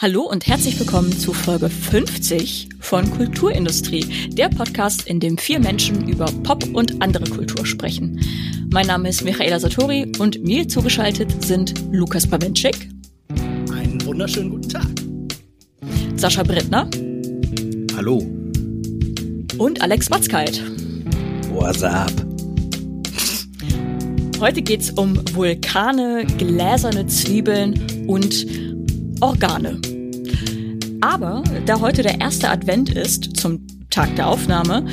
Hallo und herzlich willkommen zu Folge 50 von Kulturindustrie, der Podcast, in dem vier Menschen über Pop und andere Kultur sprechen. Mein Name ist Michaela Satori und mir zugeschaltet sind Lukas Bawenschik. Einen wunderschönen guten Tag. Sascha Brittner. Hallo. Und Alex Watzkeit. What's up? Heute geht's um Vulkane, gläserne Zwiebeln und Organe. Aber da heute der erste Advent ist, zum Tag der Aufnahme,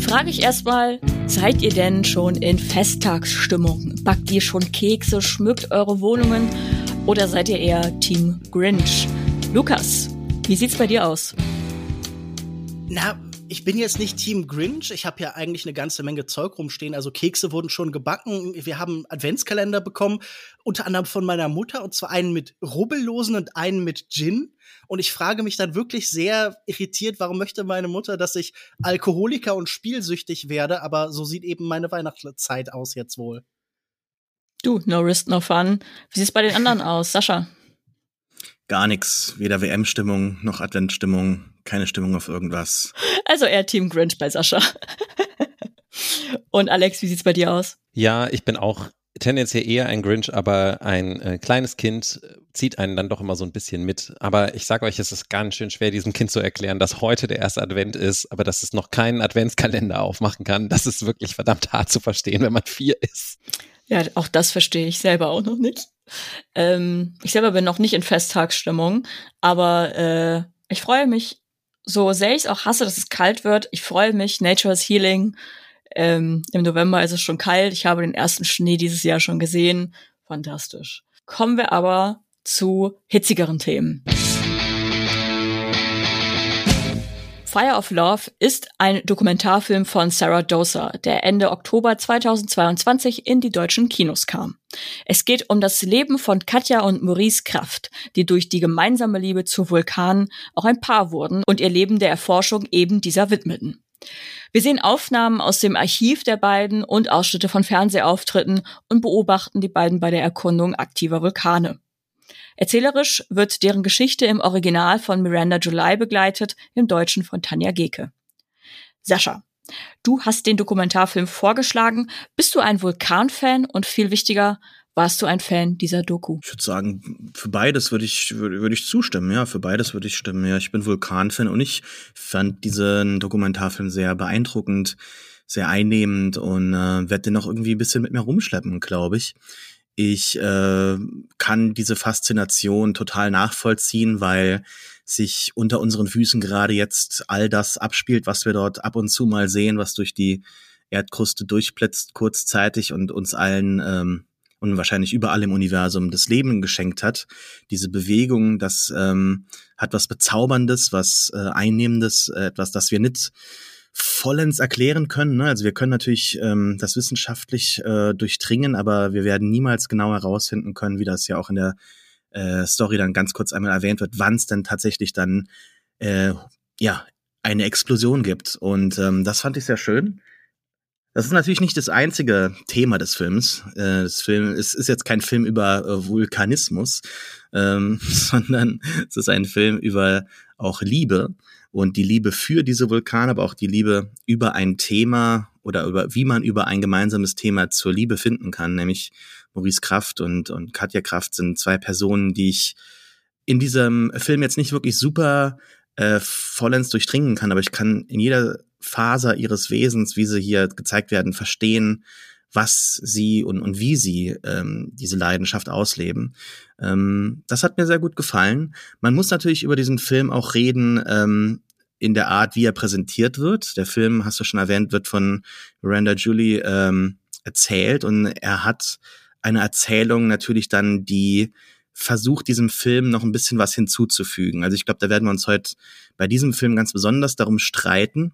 frage ich erstmal, seid ihr denn schon in Festtagsstimmung? Backt ihr schon Kekse, schmückt eure Wohnungen oder seid ihr eher Team Grinch? Lukas, wie sieht's bei dir aus? Na, ich bin jetzt nicht Team Grinch. Ich habe ja eigentlich eine ganze Menge Zeug rumstehen. Also Kekse wurden schon gebacken. Wir haben Adventskalender bekommen, unter anderem von meiner Mutter, und zwar einen mit Rubbellosen und einen mit Gin. Und ich frage mich dann wirklich sehr irritiert, warum möchte meine Mutter, dass ich Alkoholiker und spielsüchtig werde, aber so sieht eben meine Weihnachtszeit aus jetzt wohl. Du, no risk, no fun. Wie sieht's bei den anderen aus, Sascha? Gar nichts, weder WM-Stimmung noch Adventstimmung, keine Stimmung auf irgendwas. Also eher Team Grinch bei Sascha. Und Alex, wie sieht's bei dir aus? Ja, ich bin auch tendenziell eher ein Grinch, aber ein äh, kleines Kind zieht einen dann doch immer so ein bisschen mit. Aber ich sage euch, es ist ganz schön schwer, diesem Kind zu erklären, dass heute der erste Advent ist, aber dass es noch keinen Adventskalender aufmachen kann. Das ist wirklich verdammt hart zu verstehen, wenn man vier ist. Ja, auch das verstehe ich selber auch noch nicht. Ähm, ich selber bin noch nicht in Festtagsstimmung, aber äh, ich freue mich, so sehr ich es auch hasse, dass es kalt wird. Ich freue mich, Nature is Healing. Ähm, Im November ist es schon kalt. Ich habe den ersten Schnee dieses Jahr schon gesehen. Fantastisch. Kommen wir aber zu hitzigeren Themen. Fire of Love ist ein Dokumentarfilm von Sarah Dosa, der Ende Oktober 2022 in die deutschen Kinos kam. Es geht um das Leben von Katja und Maurice Kraft, die durch die gemeinsame Liebe zu Vulkanen auch ein Paar wurden und ihr Leben der Erforschung eben dieser widmeten. Wir sehen Aufnahmen aus dem Archiv der beiden und Ausschnitte von Fernsehauftritten und beobachten die beiden bei der Erkundung aktiver Vulkane. Erzählerisch wird deren Geschichte im Original von Miranda July begleitet, im Deutschen von Tanja Geke. Sascha, du hast den Dokumentarfilm vorgeschlagen. Bist du ein Vulkanfan und viel wichtiger, warst du ein Fan dieser Doku? Ich würde sagen, für beides würde ich, würde, würde ich zustimmen, ja, für beides würde ich stimmen. Ja, ich bin Vulkanfan und ich fand diesen Dokumentarfilm sehr beeindruckend, sehr einnehmend und äh, werde den auch irgendwie ein bisschen mit mir rumschleppen, glaube ich. Ich äh, kann diese Faszination total nachvollziehen, weil sich unter unseren Füßen gerade jetzt all das abspielt, was wir dort ab und zu mal sehen, was durch die Erdkruste durchplätzt kurzzeitig und uns allen ähm, und wahrscheinlich überall im Universum das Leben geschenkt hat. Diese Bewegung, das ähm, hat was Bezauberndes, was äh, Einnehmendes, äh, etwas, das wir nicht vollends erklären können. Ne? Also wir können natürlich ähm, das wissenschaftlich äh, durchdringen, aber wir werden niemals genau herausfinden können, wie das ja auch in der äh, Story dann ganz kurz einmal erwähnt wird, wann es denn tatsächlich dann äh, ja eine Explosion gibt. Und ähm, das fand ich sehr schön. Das ist natürlich nicht das einzige Thema des Films. Äh, das Film es ist jetzt kein Film über äh, Vulkanismus, ähm, sondern es ist ein Film über auch Liebe und die Liebe für diese Vulkane, aber auch die Liebe über ein Thema oder über wie man über ein gemeinsames Thema zur Liebe finden kann, nämlich Maurice Kraft und, und Katja Kraft sind zwei Personen, die ich in diesem Film jetzt nicht wirklich super äh, vollends durchdringen kann, aber ich kann in jeder Faser ihres Wesens, wie sie hier gezeigt werden, verstehen, was sie und, und wie sie ähm, diese Leidenschaft ausleben. Ähm, das hat mir sehr gut gefallen. Man muss natürlich über diesen Film auch reden, ähm, in der Art, wie er präsentiert wird. Der Film, hast du schon erwähnt, wird von Miranda Julie ähm, erzählt und er hat eine Erzählung natürlich dann, die versucht, diesem Film noch ein bisschen was hinzuzufügen. Also ich glaube, da werden wir uns heute bei diesem Film ganz besonders darum streiten,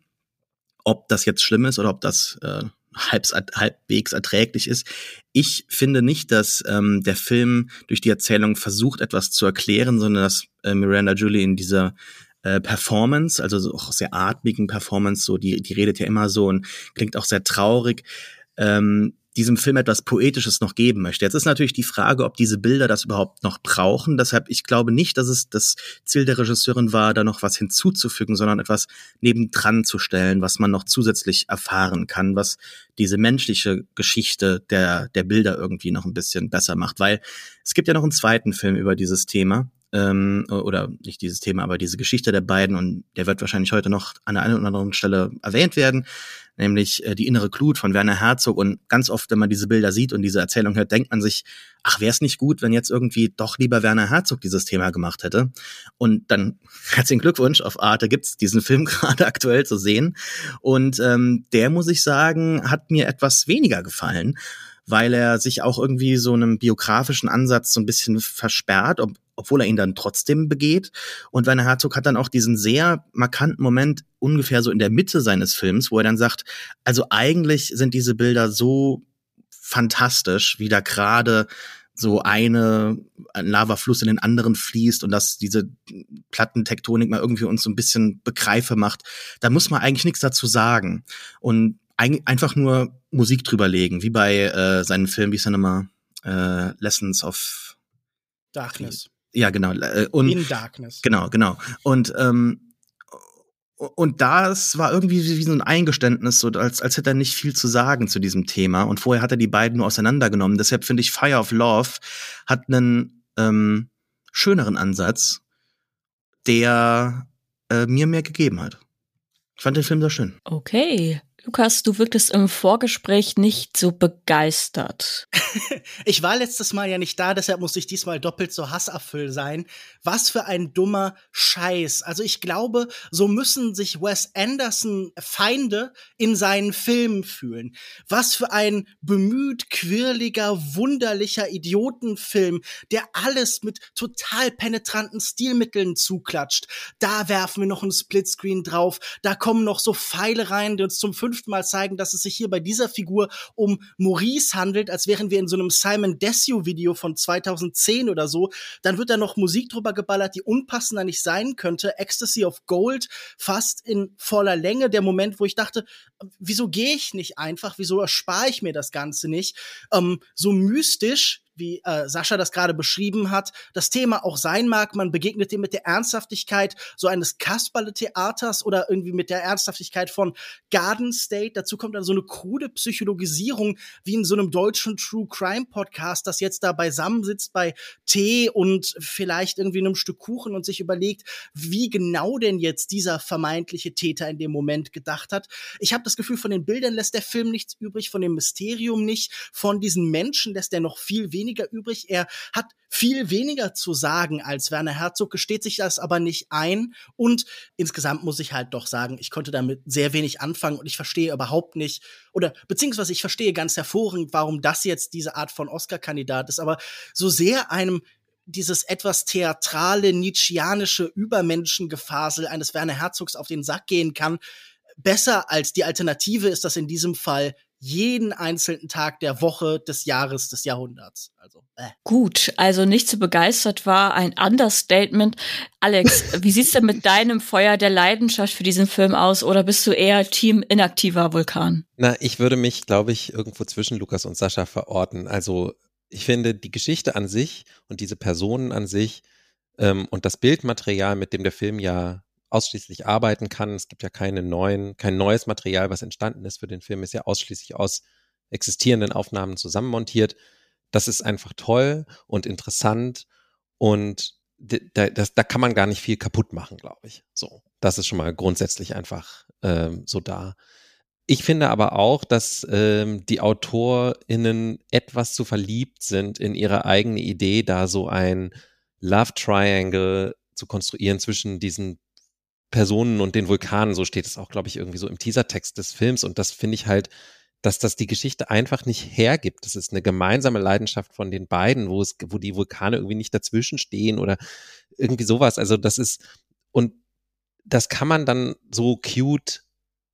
ob das jetzt schlimm ist oder ob das äh, halbs, halbwegs erträglich ist. Ich finde nicht, dass ähm, der Film durch die Erzählung versucht, etwas zu erklären, sondern dass äh, Miranda Julie in dieser äh, Performance, also so auch sehr atmigen Performance, so die, die redet ja immer so und klingt auch sehr traurig. Ähm, diesem Film etwas Poetisches noch geben möchte. Jetzt ist natürlich die Frage, ob diese Bilder das überhaupt noch brauchen. Deshalb, ich glaube nicht, dass es das Ziel der Regisseurin war, da noch was hinzuzufügen, sondern etwas nebendran zu stellen, was man noch zusätzlich erfahren kann, was diese menschliche Geschichte der, der Bilder irgendwie noch ein bisschen besser macht. Weil es gibt ja noch einen zweiten Film über dieses Thema, ähm, oder nicht dieses Thema, aber diese Geschichte der beiden und der wird wahrscheinlich heute noch an der einen oder anderen Stelle erwähnt werden, nämlich äh, die innere Glut von Werner Herzog. Und ganz oft, wenn man diese Bilder sieht und diese Erzählung hört, denkt man sich, ach, wäre es nicht gut, wenn jetzt irgendwie doch lieber Werner Herzog dieses Thema gemacht hätte? Und dann herzlichen Glückwunsch, auf Arte gibt's diesen Film gerade aktuell zu sehen. Und ähm, der, muss ich sagen, hat mir etwas weniger gefallen weil er sich auch irgendwie so einem biografischen Ansatz so ein bisschen versperrt, ob, obwohl er ihn dann trotzdem begeht. Und Werner Herzog hat dann auch diesen sehr markanten Moment ungefähr so in der Mitte seines Films, wo er dann sagt, also eigentlich sind diese Bilder so fantastisch, wie da gerade so eine ein Lavafluss in den anderen fließt und dass diese Plattentektonik mal irgendwie uns so ein bisschen begreife macht, da muss man eigentlich nichts dazu sagen und ein, einfach nur Musik drüberlegen, wie bei äh, seinem Film, wie ist er nochmal, äh, Lessons of Darkness. Ja, genau. Äh, und, In Darkness. Genau, genau. Und ähm, und das war irgendwie wie so ein Eingeständnis, so als, als hätte er nicht viel zu sagen zu diesem Thema. Und vorher hat er die beiden nur auseinandergenommen. Deshalb finde ich Fire of Love hat einen ähm, schöneren Ansatz, der äh, mir mehr gegeben hat. Ich fand den Film sehr schön. Okay. Lukas, du wirktest im Vorgespräch nicht so begeistert. ich war letztes Mal ja nicht da, deshalb muss ich diesmal doppelt so hasserfüllt sein. Was für ein dummer Scheiß. Also ich glaube, so müssen sich Wes Anderson Feinde in seinen Filmen fühlen. Was für ein bemüht, quirliger, wunderlicher Idiotenfilm, der alles mit total penetranten Stilmitteln zuklatscht. Da werfen wir noch einen Splitscreen drauf, da kommen noch so Pfeile rein, die uns zum fünften Mal zeigen, dass es sich hier bei dieser Figur um Maurice handelt, als wären wir in so einem Simon Desue Video von 2010 oder so. Dann wird da noch Musik drüber geballert, die unpassender nicht sein könnte. Ecstasy of Gold fast in voller Länge. Der Moment, wo ich dachte, wieso gehe ich nicht einfach? Wieso erspare ich mir das Ganze nicht? Ähm, so mystisch wie äh, Sascha das gerade beschrieben hat, das Thema auch sein mag. Man begegnet dem mit der Ernsthaftigkeit so eines Kasperle-Theaters oder irgendwie mit der Ernsthaftigkeit von Garden State. Dazu kommt dann so eine krude Psychologisierung wie in so einem deutschen True Crime Podcast, das jetzt da beisammen sitzt bei Tee und vielleicht irgendwie einem Stück Kuchen und sich überlegt, wie genau denn jetzt dieser vermeintliche Täter in dem Moment gedacht hat. Ich habe das Gefühl, von den Bildern lässt der Film nichts übrig, von dem Mysterium nicht, von diesen Menschen lässt er noch viel weniger weniger übrig. Er hat viel weniger zu sagen als Werner Herzog, gesteht sich das aber nicht ein. Und insgesamt muss ich halt doch sagen, ich konnte damit sehr wenig anfangen und ich verstehe überhaupt nicht, oder beziehungsweise ich verstehe ganz hervorragend, warum das jetzt diese Art von Oscar-Kandidat ist. Aber so sehr einem dieses etwas theatrale, nietzscheanische Übermenschengefasel eines Werner Herzogs auf den Sack gehen kann, besser als die Alternative ist das in diesem Fall jeden einzelnen Tag der Woche, des Jahres, des Jahrhunderts. Also, äh. Gut, also nicht so begeistert war ein Understatement. Alex, wie sieht's denn mit deinem Feuer der Leidenschaft für diesen Film aus oder bist du eher Team inaktiver Vulkan? Na, ich würde mich, glaube ich, irgendwo zwischen Lukas und Sascha verorten. Also, ich finde die Geschichte an sich und diese Personen an sich ähm, und das Bildmaterial, mit dem der Film ja ausschließlich arbeiten kann. Es gibt ja keine neuen, kein neues Material, was entstanden ist für den Film, ist ja ausschließlich aus existierenden Aufnahmen zusammenmontiert. Das ist einfach toll und interessant und da, das, da kann man gar nicht viel kaputt machen, glaube ich. So, das ist schon mal grundsätzlich einfach ähm, so da. Ich finde aber auch, dass ähm, die AutorInnen etwas zu verliebt sind in ihre eigene Idee, da so ein Love Triangle zu konstruieren zwischen diesen Personen und den Vulkanen, so steht es auch, glaube ich, irgendwie so im Teasertext des Films. Und das finde ich halt, dass das die Geschichte einfach nicht hergibt. Das ist eine gemeinsame Leidenschaft von den beiden, wo es, wo die Vulkane irgendwie nicht dazwischen stehen oder irgendwie sowas. Also das ist, und das kann man dann so cute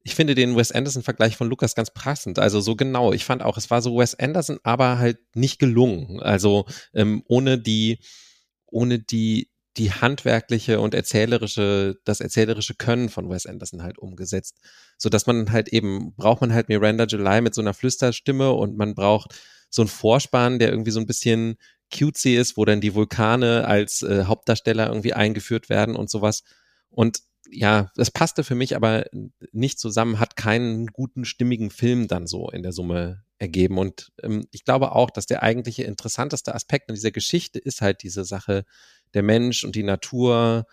ich finde den Wes Anderson-Vergleich von Lukas ganz passend. Also so genau. Ich fand auch, es war so Wes Anderson, aber halt nicht gelungen. Also ähm, ohne die, ohne die die handwerkliche und erzählerische, das erzählerische Können von Wes Anderson halt umgesetzt. So dass man halt eben, braucht man halt Miranda July mit so einer Flüsterstimme und man braucht so einen Vorspann, der irgendwie so ein bisschen cutesy ist, wo dann die Vulkane als äh, Hauptdarsteller irgendwie eingeführt werden und sowas. Und ja, das passte für mich aber nicht zusammen, hat keinen guten, stimmigen Film dann so in der Summe ergeben. Und ähm, ich glaube auch, dass der eigentliche interessanteste Aspekt in dieser Geschichte ist halt diese Sache der Mensch und die Natur,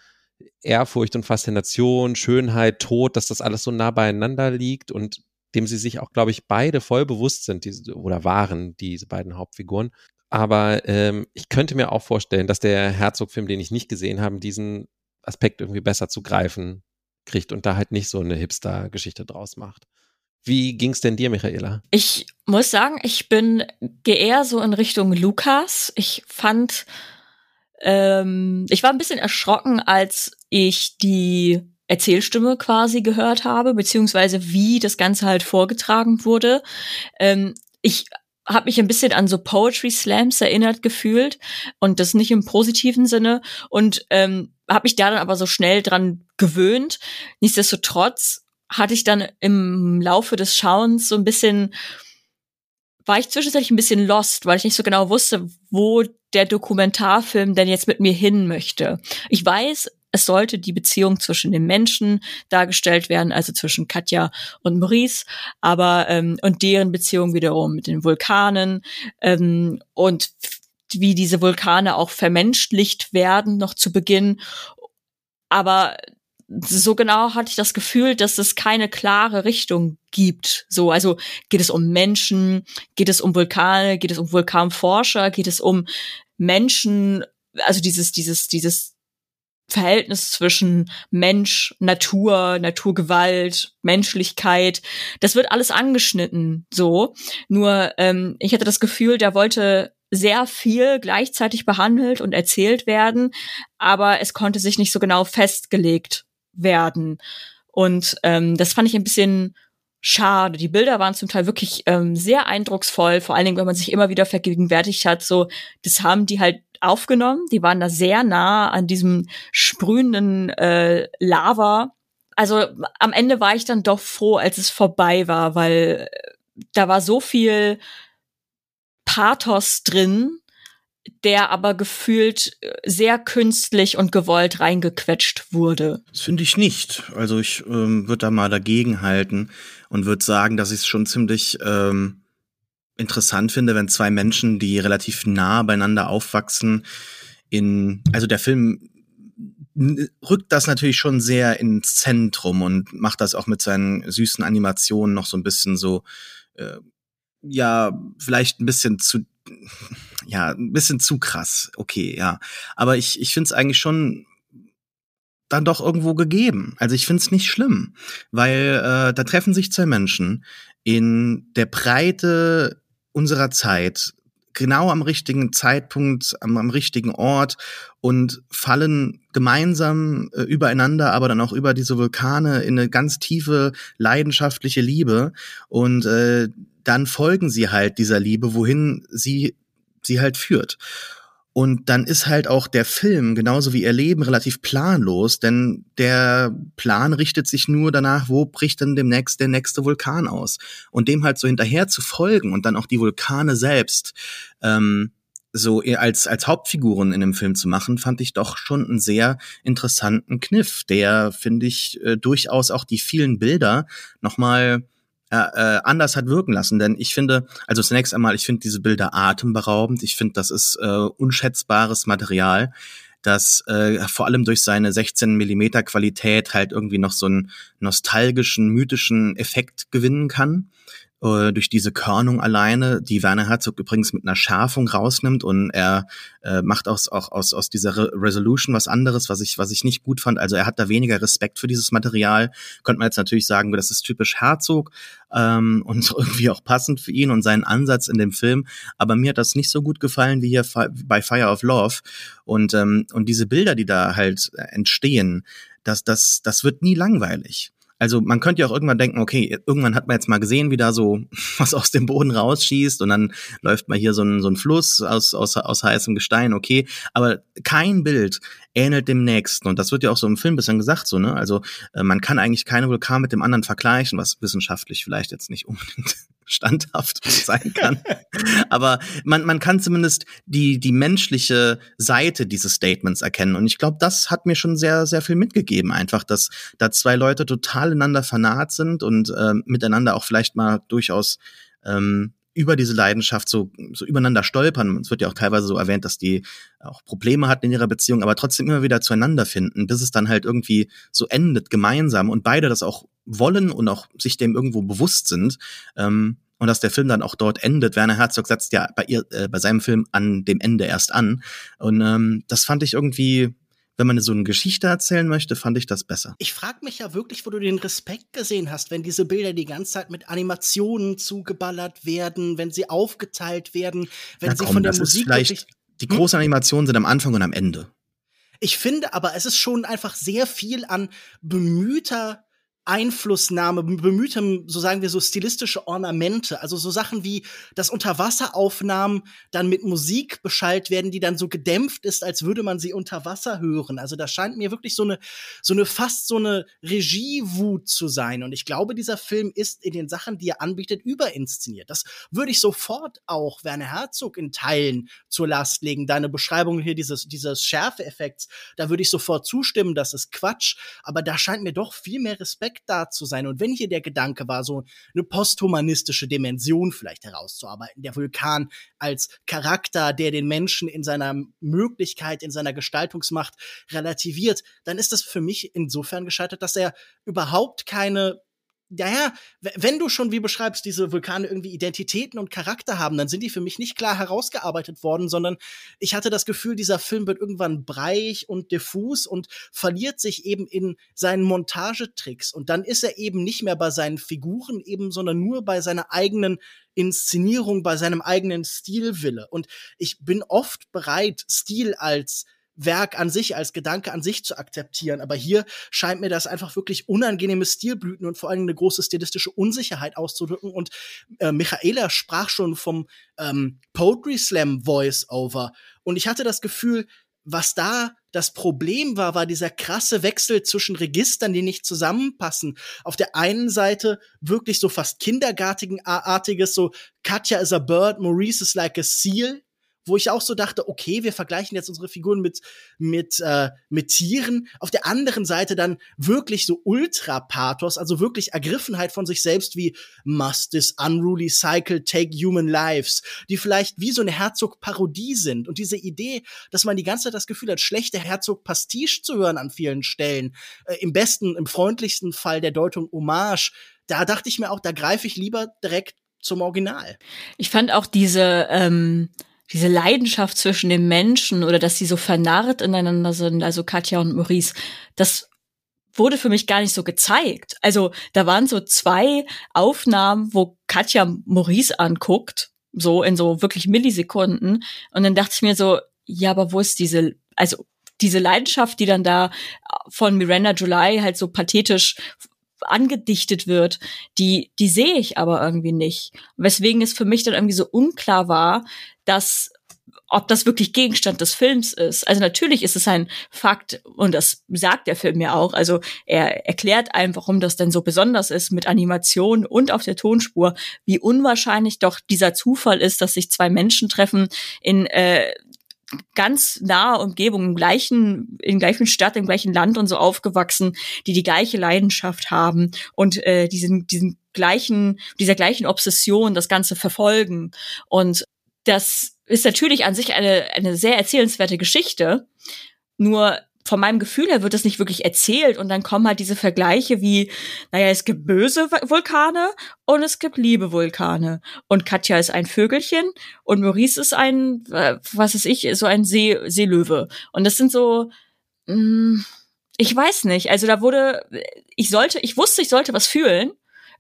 Ehrfurcht und Faszination, Schönheit, Tod, dass das alles so nah beieinander liegt und dem sie sich auch, glaube ich, beide voll bewusst sind, diese, oder waren diese beiden Hauptfiguren. Aber ähm, ich könnte mir auch vorstellen, dass der Herzog-Film, den ich nicht gesehen habe, diesen Aspekt irgendwie besser zu greifen kriegt und da halt nicht so eine Hipster-Geschichte draus macht. Wie ging's denn dir, Michaela? Ich muss sagen, ich bin eher so in Richtung Lukas. Ich fand, ähm, ich war ein bisschen erschrocken, als ich die Erzählstimme quasi gehört habe, beziehungsweise wie das Ganze halt vorgetragen wurde. Ähm, ich habe mich ein bisschen an so Poetry Slams erinnert gefühlt und das nicht im positiven Sinne und ähm, habe mich da dann aber so schnell dran gewöhnt. Nichtsdestotrotz hatte ich dann im Laufe des Schauens so ein bisschen war ich zwischenzeitlich ein bisschen lost, weil ich nicht so genau wusste, wo der Dokumentarfilm denn jetzt mit mir hin möchte. Ich weiß, es sollte die Beziehung zwischen den Menschen dargestellt werden, also zwischen Katja und Maurice, aber ähm, und deren Beziehung wiederum mit den Vulkanen ähm, und wie diese Vulkane auch vermenschlicht werden noch zu Beginn. Aber so genau hatte ich das Gefühl, dass es keine klare Richtung gibt. So, also geht es um Menschen, geht es um Vulkane, geht es um Vulkanforscher, geht es um Menschen, also dieses, dieses, dieses Verhältnis zwischen Mensch, Natur, Naturgewalt, Menschlichkeit, das wird alles angeschnitten so. Nur ähm, ich hatte das Gefühl, der wollte sehr viel gleichzeitig behandelt und erzählt werden, aber es konnte sich nicht so genau festgelegt werden. Und ähm, das fand ich ein bisschen schade. Die Bilder waren zum Teil wirklich ähm, sehr eindrucksvoll, vor allen Dingen, wenn man sich immer wieder vergegenwärtigt hat, so, das haben die halt aufgenommen. Die waren da sehr nah an diesem sprühenden äh, Lava. Also am Ende war ich dann doch froh, als es vorbei war, weil äh, da war so viel Pathos drin, der aber gefühlt äh, sehr künstlich und gewollt reingequetscht wurde. Das finde ich nicht. Also ich ähm, würde da mal dagegen halten und würde sagen, dass ich es schon ziemlich ähm, interessant finde, wenn zwei Menschen, die relativ nah beieinander aufwachsen, in, also der Film rückt das natürlich schon sehr ins Zentrum und macht das auch mit seinen süßen Animationen noch so ein bisschen so, äh, ja, vielleicht ein bisschen zu, ja, ein bisschen zu krass. Okay, ja. Aber ich, ich finde es eigentlich schon dann doch irgendwo gegeben. Also ich finde es nicht schlimm, weil äh, da treffen sich zwei Menschen in der Breite unserer Zeit genau am richtigen Zeitpunkt, am, am richtigen Ort und fallen gemeinsam äh, übereinander, aber dann auch über diese Vulkane in eine ganz tiefe leidenschaftliche Liebe und äh, dann folgen sie halt dieser Liebe, wohin sie sie halt führt. Und dann ist halt auch der Film, genauso wie ihr Leben, relativ planlos, denn der Plan richtet sich nur danach, wo bricht denn demnächst der nächste Vulkan aus. Und dem halt so hinterher zu folgen und dann auch die Vulkane selbst ähm, so als, als Hauptfiguren in dem Film zu machen, fand ich doch schon einen sehr interessanten Kniff, der, finde ich, äh, durchaus auch die vielen Bilder nochmal äh, äh, anders hat wirken lassen. Denn ich finde, also zunächst einmal, ich finde diese Bilder atemberaubend. Ich finde, das ist äh, unschätzbares Material, das äh, vor allem durch seine 16 Millimeter Qualität halt irgendwie noch so einen nostalgischen, mythischen Effekt gewinnen kann äh, durch diese Körnung alleine, die Werner Herzog übrigens mit einer Schärfung rausnimmt und er äh, macht aus, auch aus, aus dieser Re Resolution was anderes, was ich, was ich nicht gut fand. Also er hat da weniger Respekt für dieses Material. Könnte man jetzt natürlich sagen, das ist typisch Herzog ähm, und irgendwie auch passend für ihn und seinen Ansatz in dem Film. Aber mir hat das nicht so gut gefallen wie hier bei Fire of Love. Und, ähm, und diese Bilder, die da halt entstehen, das, das, das wird nie langweilig. Also man könnte ja auch irgendwann denken, okay, irgendwann hat man jetzt mal gesehen, wie da so was aus dem Boden rausschießt und dann läuft mal hier so ein, so ein Fluss aus, aus, aus heißem Gestein, okay. Aber kein Bild ähnelt dem nächsten. Und das wird ja auch so im Film bislang gesagt, so, ne? Also äh, man kann eigentlich keine Vulkan mit dem anderen vergleichen, was wissenschaftlich vielleicht jetzt nicht unbedingt standhaft sein kann. Aber man, man kann zumindest die, die menschliche Seite dieses Statements erkennen. Und ich glaube, das hat mir schon sehr, sehr viel mitgegeben. Einfach, dass da zwei Leute total ineinander vernaht sind und äh, miteinander auch vielleicht mal durchaus ähm, über diese Leidenschaft so, so übereinander stolpern. Es wird ja auch teilweise so erwähnt, dass die auch Probleme hatten in ihrer Beziehung, aber trotzdem immer wieder zueinander finden, bis es dann halt irgendwie so endet gemeinsam und beide das auch wollen und auch sich dem irgendwo bewusst sind. Ähm, und dass der Film dann auch dort endet. Werner Herzog setzt ja bei ihr, äh, bei seinem Film an dem Ende erst an. Und ähm, das fand ich irgendwie wenn man so eine Geschichte erzählen möchte, fand ich das besser. Ich frage mich ja wirklich, wo du den Respekt gesehen hast, wenn diese Bilder die ganze Zeit mit Animationen zugeballert werden, wenn sie aufgeteilt werden, wenn Na sie komm, von der das Musik ist vielleicht die großen Animationen sind am Anfang und am Ende. Ich finde aber, es ist schon einfach sehr viel an bemühter Einflussnahme, bemühtem, so sagen wir so, stilistische Ornamente. Also so Sachen wie, dass Unterwasseraufnahmen dann mit Musik beschallt werden, die dann so gedämpft ist, als würde man sie unter Wasser hören. Also da scheint mir wirklich so eine, so eine fast so eine Regiewut zu sein. Und ich glaube, dieser Film ist in den Sachen, die er anbietet, überinszeniert. Das würde ich sofort auch Werner Herzog in Teilen zur Last legen. Deine Beschreibung hier dieses, dieses Schärfeeffekts, da würde ich sofort zustimmen, das ist Quatsch. Aber da scheint mir doch viel mehr Respekt Respekt da zu sein. Und wenn hier der Gedanke war, so eine posthumanistische Dimension vielleicht herauszuarbeiten, der Vulkan als Charakter, der den Menschen in seiner Möglichkeit, in seiner Gestaltungsmacht relativiert, dann ist das für mich insofern gescheitert, dass er überhaupt keine naja, wenn du schon, wie beschreibst, diese Vulkane irgendwie Identitäten und Charakter haben, dann sind die für mich nicht klar herausgearbeitet worden, sondern ich hatte das Gefühl, dieser Film wird irgendwann breich und diffus und verliert sich eben in seinen Montagetricks. Und dann ist er eben nicht mehr bei seinen Figuren eben, sondern nur bei seiner eigenen Inszenierung, bei seinem eigenen Stilwille. Und ich bin oft bereit, Stil als Werk an sich, als Gedanke an sich zu akzeptieren. Aber hier scheint mir das einfach wirklich unangenehme Stilblüten und vor allem eine große stilistische Unsicherheit auszudrücken. Und äh, Michaela sprach schon vom ähm, Poetry Slam Voice-Over. Und ich hatte das Gefühl, was da das Problem war, war dieser krasse Wechsel zwischen Registern, die nicht zusammenpassen. Auf der einen Seite wirklich so fast kindergartiges, so Katja is a bird, Maurice is like a seal wo ich auch so dachte, okay, wir vergleichen jetzt unsere Figuren mit mit äh, mit Tieren. Auf der anderen Seite dann wirklich so Ultra-Pathos, also wirklich Ergriffenheit von sich selbst wie Must this unruly cycle take human lives, die vielleicht wie so eine Herzog-Parodie sind. Und diese Idee, dass man die ganze Zeit das Gefühl hat, schlechte Herzog-Pastiche zu hören an vielen Stellen, äh, im besten, im freundlichsten Fall der Deutung Hommage, da dachte ich mir auch, da greife ich lieber direkt zum Original. Ich fand auch diese ähm diese Leidenschaft zwischen den Menschen oder dass sie so vernarrt ineinander sind, also Katja und Maurice, das wurde für mich gar nicht so gezeigt. Also da waren so zwei Aufnahmen, wo Katja Maurice anguckt, so in so wirklich Millisekunden. Und dann dachte ich mir so, ja, aber wo ist diese, also diese Leidenschaft, die dann da von Miranda July halt so pathetisch angedichtet wird, die, die sehe ich aber irgendwie nicht. Weswegen es für mich dann irgendwie so unklar war, dass ob das wirklich Gegenstand des Films ist. Also natürlich ist es ein Fakt und das sagt der Film ja auch. Also er erklärt einem, warum das denn so besonders ist mit Animation und auf der Tonspur, wie unwahrscheinlich doch dieser Zufall ist, dass sich zwei Menschen treffen in äh, ganz nahe Umgebung, im gleichen, in gleichen Stadt, im gleichen Land und so aufgewachsen, die die gleiche Leidenschaft haben und äh, diesen, diesen gleichen, dieser gleichen Obsession das Ganze verfolgen. Und das ist natürlich an sich eine, eine sehr erzählenswerte Geschichte. Nur von meinem Gefühl her wird das nicht wirklich erzählt und dann kommen halt diese Vergleiche wie, naja, es gibt böse Vulkane und es gibt liebe Vulkane. Und Katja ist ein Vögelchen und Maurice ist ein, äh, was ist ich, so ein See, Seelöwe. Und das sind so, mh, mm, ich weiß nicht, also da wurde, ich sollte, ich wusste, ich sollte was fühlen.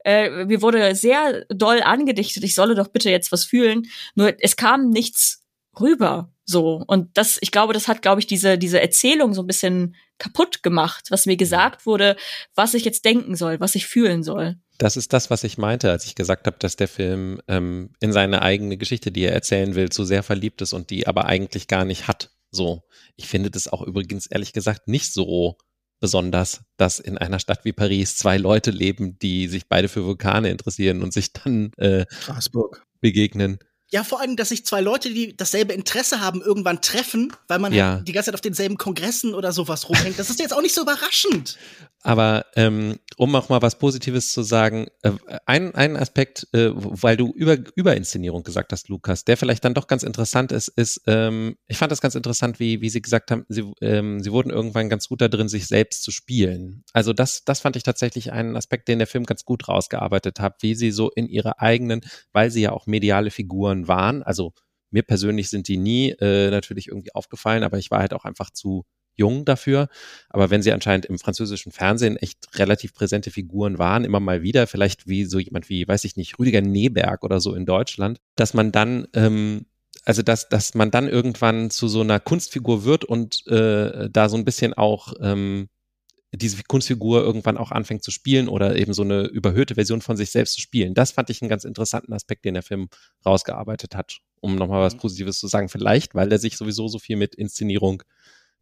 Äh, mir wurde sehr doll angedichtet, ich solle doch bitte jetzt was fühlen. Nur es kam nichts rüber. So. Und das, ich glaube, das hat, glaube ich, diese, diese Erzählung so ein bisschen kaputt gemacht, was mir gesagt wurde, was ich jetzt denken soll, was ich fühlen soll. Das ist das, was ich meinte, als ich gesagt habe, dass der Film ähm, in seine eigene Geschichte, die er erzählen will, zu sehr verliebt ist und die aber eigentlich gar nicht hat. So. Ich finde das auch übrigens ehrlich gesagt nicht so besonders, dass in einer Stadt wie Paris zwei Leute leben, die sich beide für Vulkane interessieren und sich dann äh, begegnen. Ja, vor allem, dass sich zwei Leute, die dasselbe Interesse haben, irgendwann treffen, weil man ja. halt die ganze Zeit auf denselben Kongressen oder sowas rumhängt. Das ist jetzt auch nicht so überraschend. Aber ähm, um auch mal was Positives zu sagen, äh, ein, ein Aspekt, äh, weil du über Überinszenierung gesagt hast, Lukas, der vielleicht dann doch ganz interessant ist, ist, ähm, ich fand das ganz interessant, wie, wie sie gesagt haben, sie, ähm, sie wurden irgendwann ganz gut da drin, sich selbst zu spielen. Also das, das fand ich tatsächlich einen Aspekt, den der Film ganz gut rausgearbeitet hat, wie sie so in ihre eigenen, weil sie ja auch mediale Figuren waren. Also mir persönlich sind die nie äh, natürlich irgendwie aufgefallen, aber ich war halt auch einfach zu jung dafür. Aber wenn sie anscheinend im französischen Fernsehen echt relativ präsente Figuren waren, immer mal wieder, vielleicht wie so jemand wie, weiß ich nicht, Rüdiger Neberg oder so in Deutschland, dass man dann ähm, also dass, dass man dann irgendwann zu so einer Kunstfigur wird und äh, da so ein bisschen auch ähm, diese Kunstfigur irgendwann auch anfängt zu spielen oder eben so eine überhöhte Version von sich selbst zu spielen. Das fand ich einen ganz interessanten Aspekt, den der Film rausgearbeitet hat, um nochmal was mhm. Positives zu sagen. Vielleicht, weil er sich sowieso so viel mit Inszenierung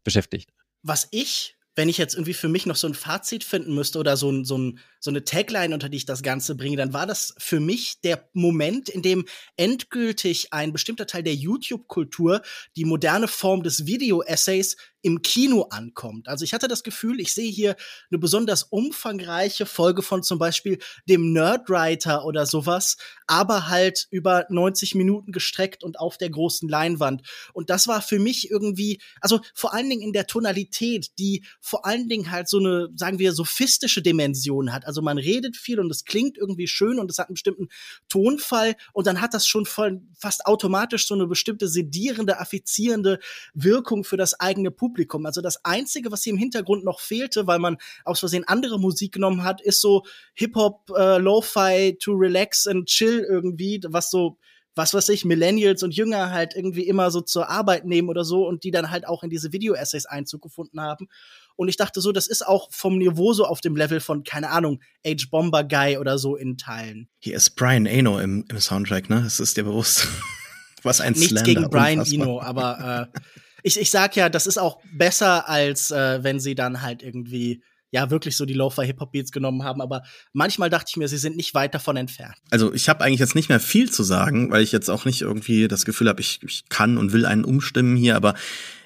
beschäftigt. Was ich wenn ich jetzt irgendwie für mich noch so ein Fazit finden müsste oder so, ein, so, ein, so eine Tagline, unter die ich das Ganze bringe, dann war das für mich der Moment, in dem endgültig ein bestimmter Teil der YouTube-Kultur die moderne Form des Video-Essays im Kino ankommt. Also ich hatte das Gefühl, ich sehe hier eine besonders umfangreiche Folge von zum Beispiel dem Nerdwriter oder sowas, aber halt über 90 Minuten gestreckt und auf der großen Leinwand. Und das war für mich irgendwie, also vor allen Dingen in der Tonalität, die vor allen Dingen halt so eine, sagen wir, sophistische Dimension hat. Also man redet viel und es klingt irgendwie schön und es hat einen bestimmten Tonfall und dann hat das schon voll, fast automatisch so eine bestimmte sedierende, affizierende Wirkung für das eigene Publikum. Publikum. Also das Einzige, was hier im Hintergrund noch fehlte, weil man aus Versehen andere Musik genommen hat, ist so Hip-Hop, äh, Lo-Fi to relax and chill irgendwie, was so was weiß ich, Millennials und Jünger halt irgendwie immer so zur Arbeit nehmen oder so und die dann halt auch in diese Video-Essays Einzug gefunden haben. Und ich dachte so, das ist auch vom Niveau so auf dem Level von, keine Ahnung, Age Bomber Guy oder so in Teilen. Hier ist Brian Eno im, im Soundtrack, ne? Das ist dir bewusst. Was ein Nichts Slander, gegen Brian unfassbar. Eno, aber äh, ich, ich sag ja, das ist auch besser, als äh, wenn sie dann halt irgendwie ja wirklich so die Lo-Fi-Hip-Hop-Beats genommen haben, aber manchmal dachte ich mir, sie sind nicht weit davon entfernt. Also ich habe eigentlich jetzt nicht mehr viel zu sagen, weil ich jetzt auch nicht irgendwie das Gefühl habe, ich, ich kann und will einen umstimmen hier, aber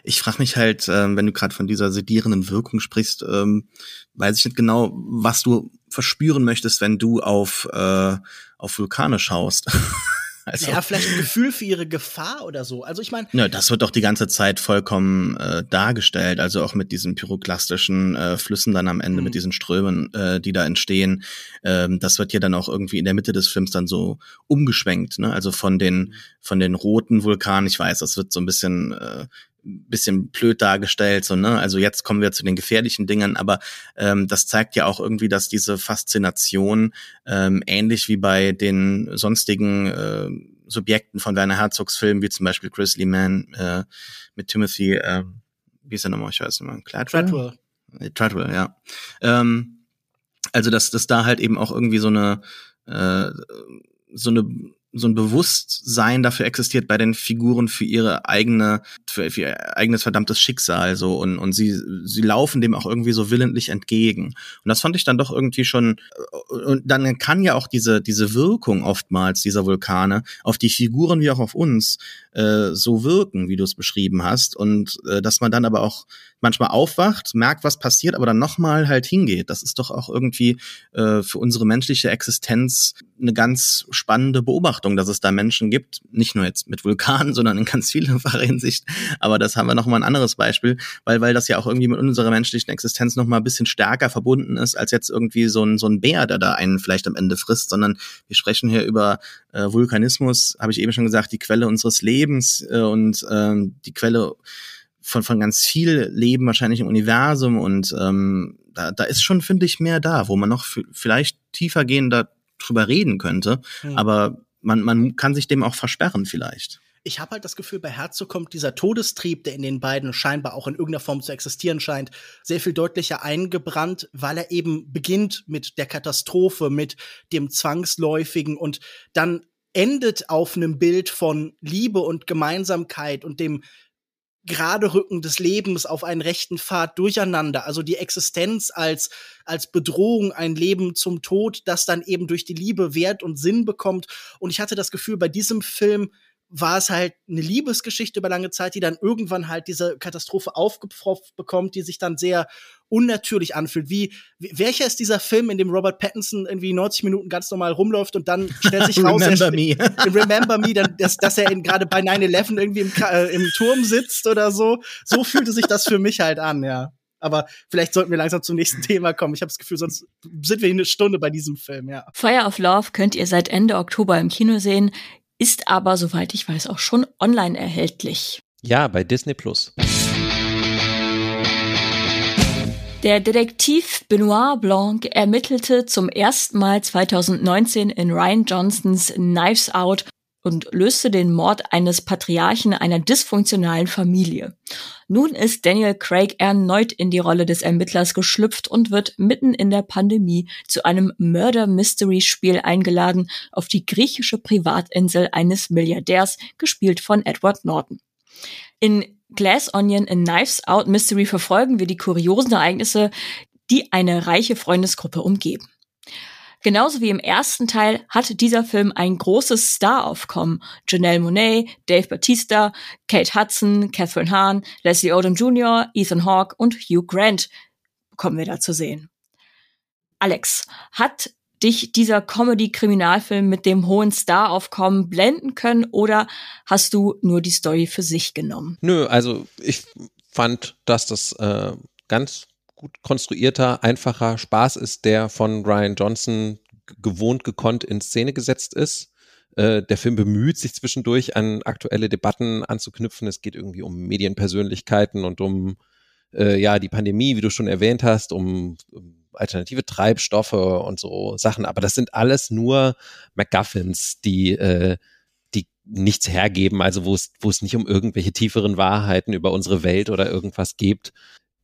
ich frage mich halt, äh, wenn du gerade von dieser sedierenden Wirkung sprichst, ähm, weiß ich nicht genau, was du verspüren möchtest, wenn du auf, äh, auf Vulkane schaust. Also, ja, vielleicht ein Gefühl für ihre Gefahr oder so. Also ich meine. Ja, das wird doch die ganze Zeit vollkommen äh, dargestellt. Also auch mit diesen pyroklastischen äh, Flüssen dann am Ende, mhm. mit diesen Strömen, äh, die da entstehen. Ähm, das wird ja dann auch irgendwie in der Mitte des Films dann so umgeschwenkt. Ne? Also von den, mhm. von den roten Vulkanen, ich weiß, das wird so ein bisschen äh, bisschen blöd dargestellt, so, ne? Also jetzt kommen wir zu den gefährlichen Dingen, aber ähm, das zeigt ja auch irgendwie, dass diese Faszination ähm, ähnlich wie bei den sonstigen äh, Subjekten von Werner Herzogs Filmen, wie zum Beispiel Grizzly Man äh, mit Timothy, äh, wie ist er nochmal, ich weiß nicht mehr, Treadwell? Treadwell, ja. Ähm, also dass, dass da halt eben auch irgendwie so eine äh, so eine so ein Bewusstsein dafür existiert bei den Figuren für ihre eigene, für, für ihr eigenes verdammtes Schicksal, so, und, und sie, sie laufen dem auch irgendwie so willentlich entgegen. Und das fand ich dann doch irgendwie schon, und dann kann ja auch diese, diese Wirkung oftmals dieser Vulkane auf die Figuren wie auch auf uns äh, so wirken, wie du es beschrieben hast, und äh, dass man dann aber auch manchmal aufwacht, merkt, was passiert, aber dann nochmal halt hingeht. Das ist doch auch irgendwie äh, für unsere menschliche Existenz eine ganz spannende Beobachtung, dass es da Menschen gibt, nicht nur jetzt mit Vulkanen, sondern in ganz vielfacher Hinsicht. Aber das haben wir nochmal ein anderes Beispiel, weil, weil das ja auch irgendwie mit unserer menschlichen Existenz nochmal ein bisschen stärker verbunden ist, als jetzt irgendwie so ein, so ein Bär, der da einen vielleicht am Ende frisst, sondern wir sprechen hier über äh, Vulkanismus, habe ich eben schon gesagt, die Quelle unseres Lebens äh, und äh, die Quelle von, von ganz viel Leben wahrscheinlich im Universum und ähm, da, da ist schon, finde ich, mehr da, wo man noch vielleicht tiefer gehen da drüber reden könnte, mhm. aber man, man kann sich dem auch versperren vielleicht. Ich habe halt das Gefühl, bei Herzog kommt dieser Todestrieb, der in den beiden scheinbar auch in irgendeiner Form zu existieren scheint, sehr viel deutlicher eingebrannt, weil er eben beginnt mit der Katastrophe, mit dem Zwangsläufigen und dann endet auf einem Bild von Liebe und Gemeinsamkeit und dem gerade Rücken des Lebens auf einen rechten Pfad durcheinander. Also die Existenz als, als Bedrohung, ein Leben zum Tod, das dann eben durch die Liebe Wert und Sinn bekommt. Und ich hatte das Gefühl, bei diesem Film war es halt eine Liebesgeschichte über lange Zeit, die dann irgendwann halt diese Katastrophe aufgepfropft bekommt, die sich dann sehr unnatürlich anfühlt. Wie, welcher ist dieser Film, in dem Robert Pattinson irgendwie 90 Minuten ganz normal rumläuft und dann stellt sich raus, Remember Me. Remember Me, dann, dass, dass er gerade bei 9-11 irgendwie im, äh, im Turm sitzt oder so. So fühlte sich das für mich halt an, ja. Aber vielleicht sollten wir langsam zum nächsten Thema kommen. Ich habe das Gefühl, sonst sind wir eine Stunde bei diesem Film, ja. Fire of Love könnt ihr seit Ende Oktober im Kino sehen ist aber, soweit ich weiß, auch schon online erhältlich. Ja, bei Disney Plus. Der Detektiv Benoit Blanc ermittelte zum ersten Mal 2019 in Ryan Johnsons Knives Out und löste den Mord eines Patriarchen einer dysfunktionalen Familie. Nun ist Daniel Craig erneut in die Rolle des Ermittlers geschlüpft und wird mitten in der Pandemie zu einem Murder-Mystery-Spiel eingeladen auf die griechische Privatinsel eines Milliardärs, gespielt von Edward Norton. In Glass Onion in Knives Out Mystery verfolgen wir die kuriosen Ereignisse, die eine reiche Freundesgruppe umgeben. Genauso wie im ersten Teil hat dieser Film ein großes Staraufkommen. Janelle Monet, Dave Batista, Kate Hudson, Catherine Hahn, Leslie Odom Jr., Ethan Hawke und Hugh Grant bekommen wir da zu sehen. Alex, hat dich dieser Comedy-Kriminalfilm mit dem hohen Staraufkommen blenden können oder hast du nur die Story für sich genommen? Nö, also ich fand, dass das äh, ganz gut konstruierter, einfacher Spaß ist, der von Ryan Johnson gewohnt gekonnt in Szene gesetzt ist. Äh, der Film bemüht sich zwischendurch an aktuelle Debatten anzuknüpfen. Es geht irgendwie um Medienpersönlichkeiten und um äh, ja die Pandemie, wie du schon erwähnt hast, um, um alternative Treibstoffe und so Sachen. Aber das sind alles nur MacGuffins, die äh, die nichts hergeben, also wo es, wo es nicht um irgendwelche tieferen Wahrheiten über unsere Welt oder irgendwas geht,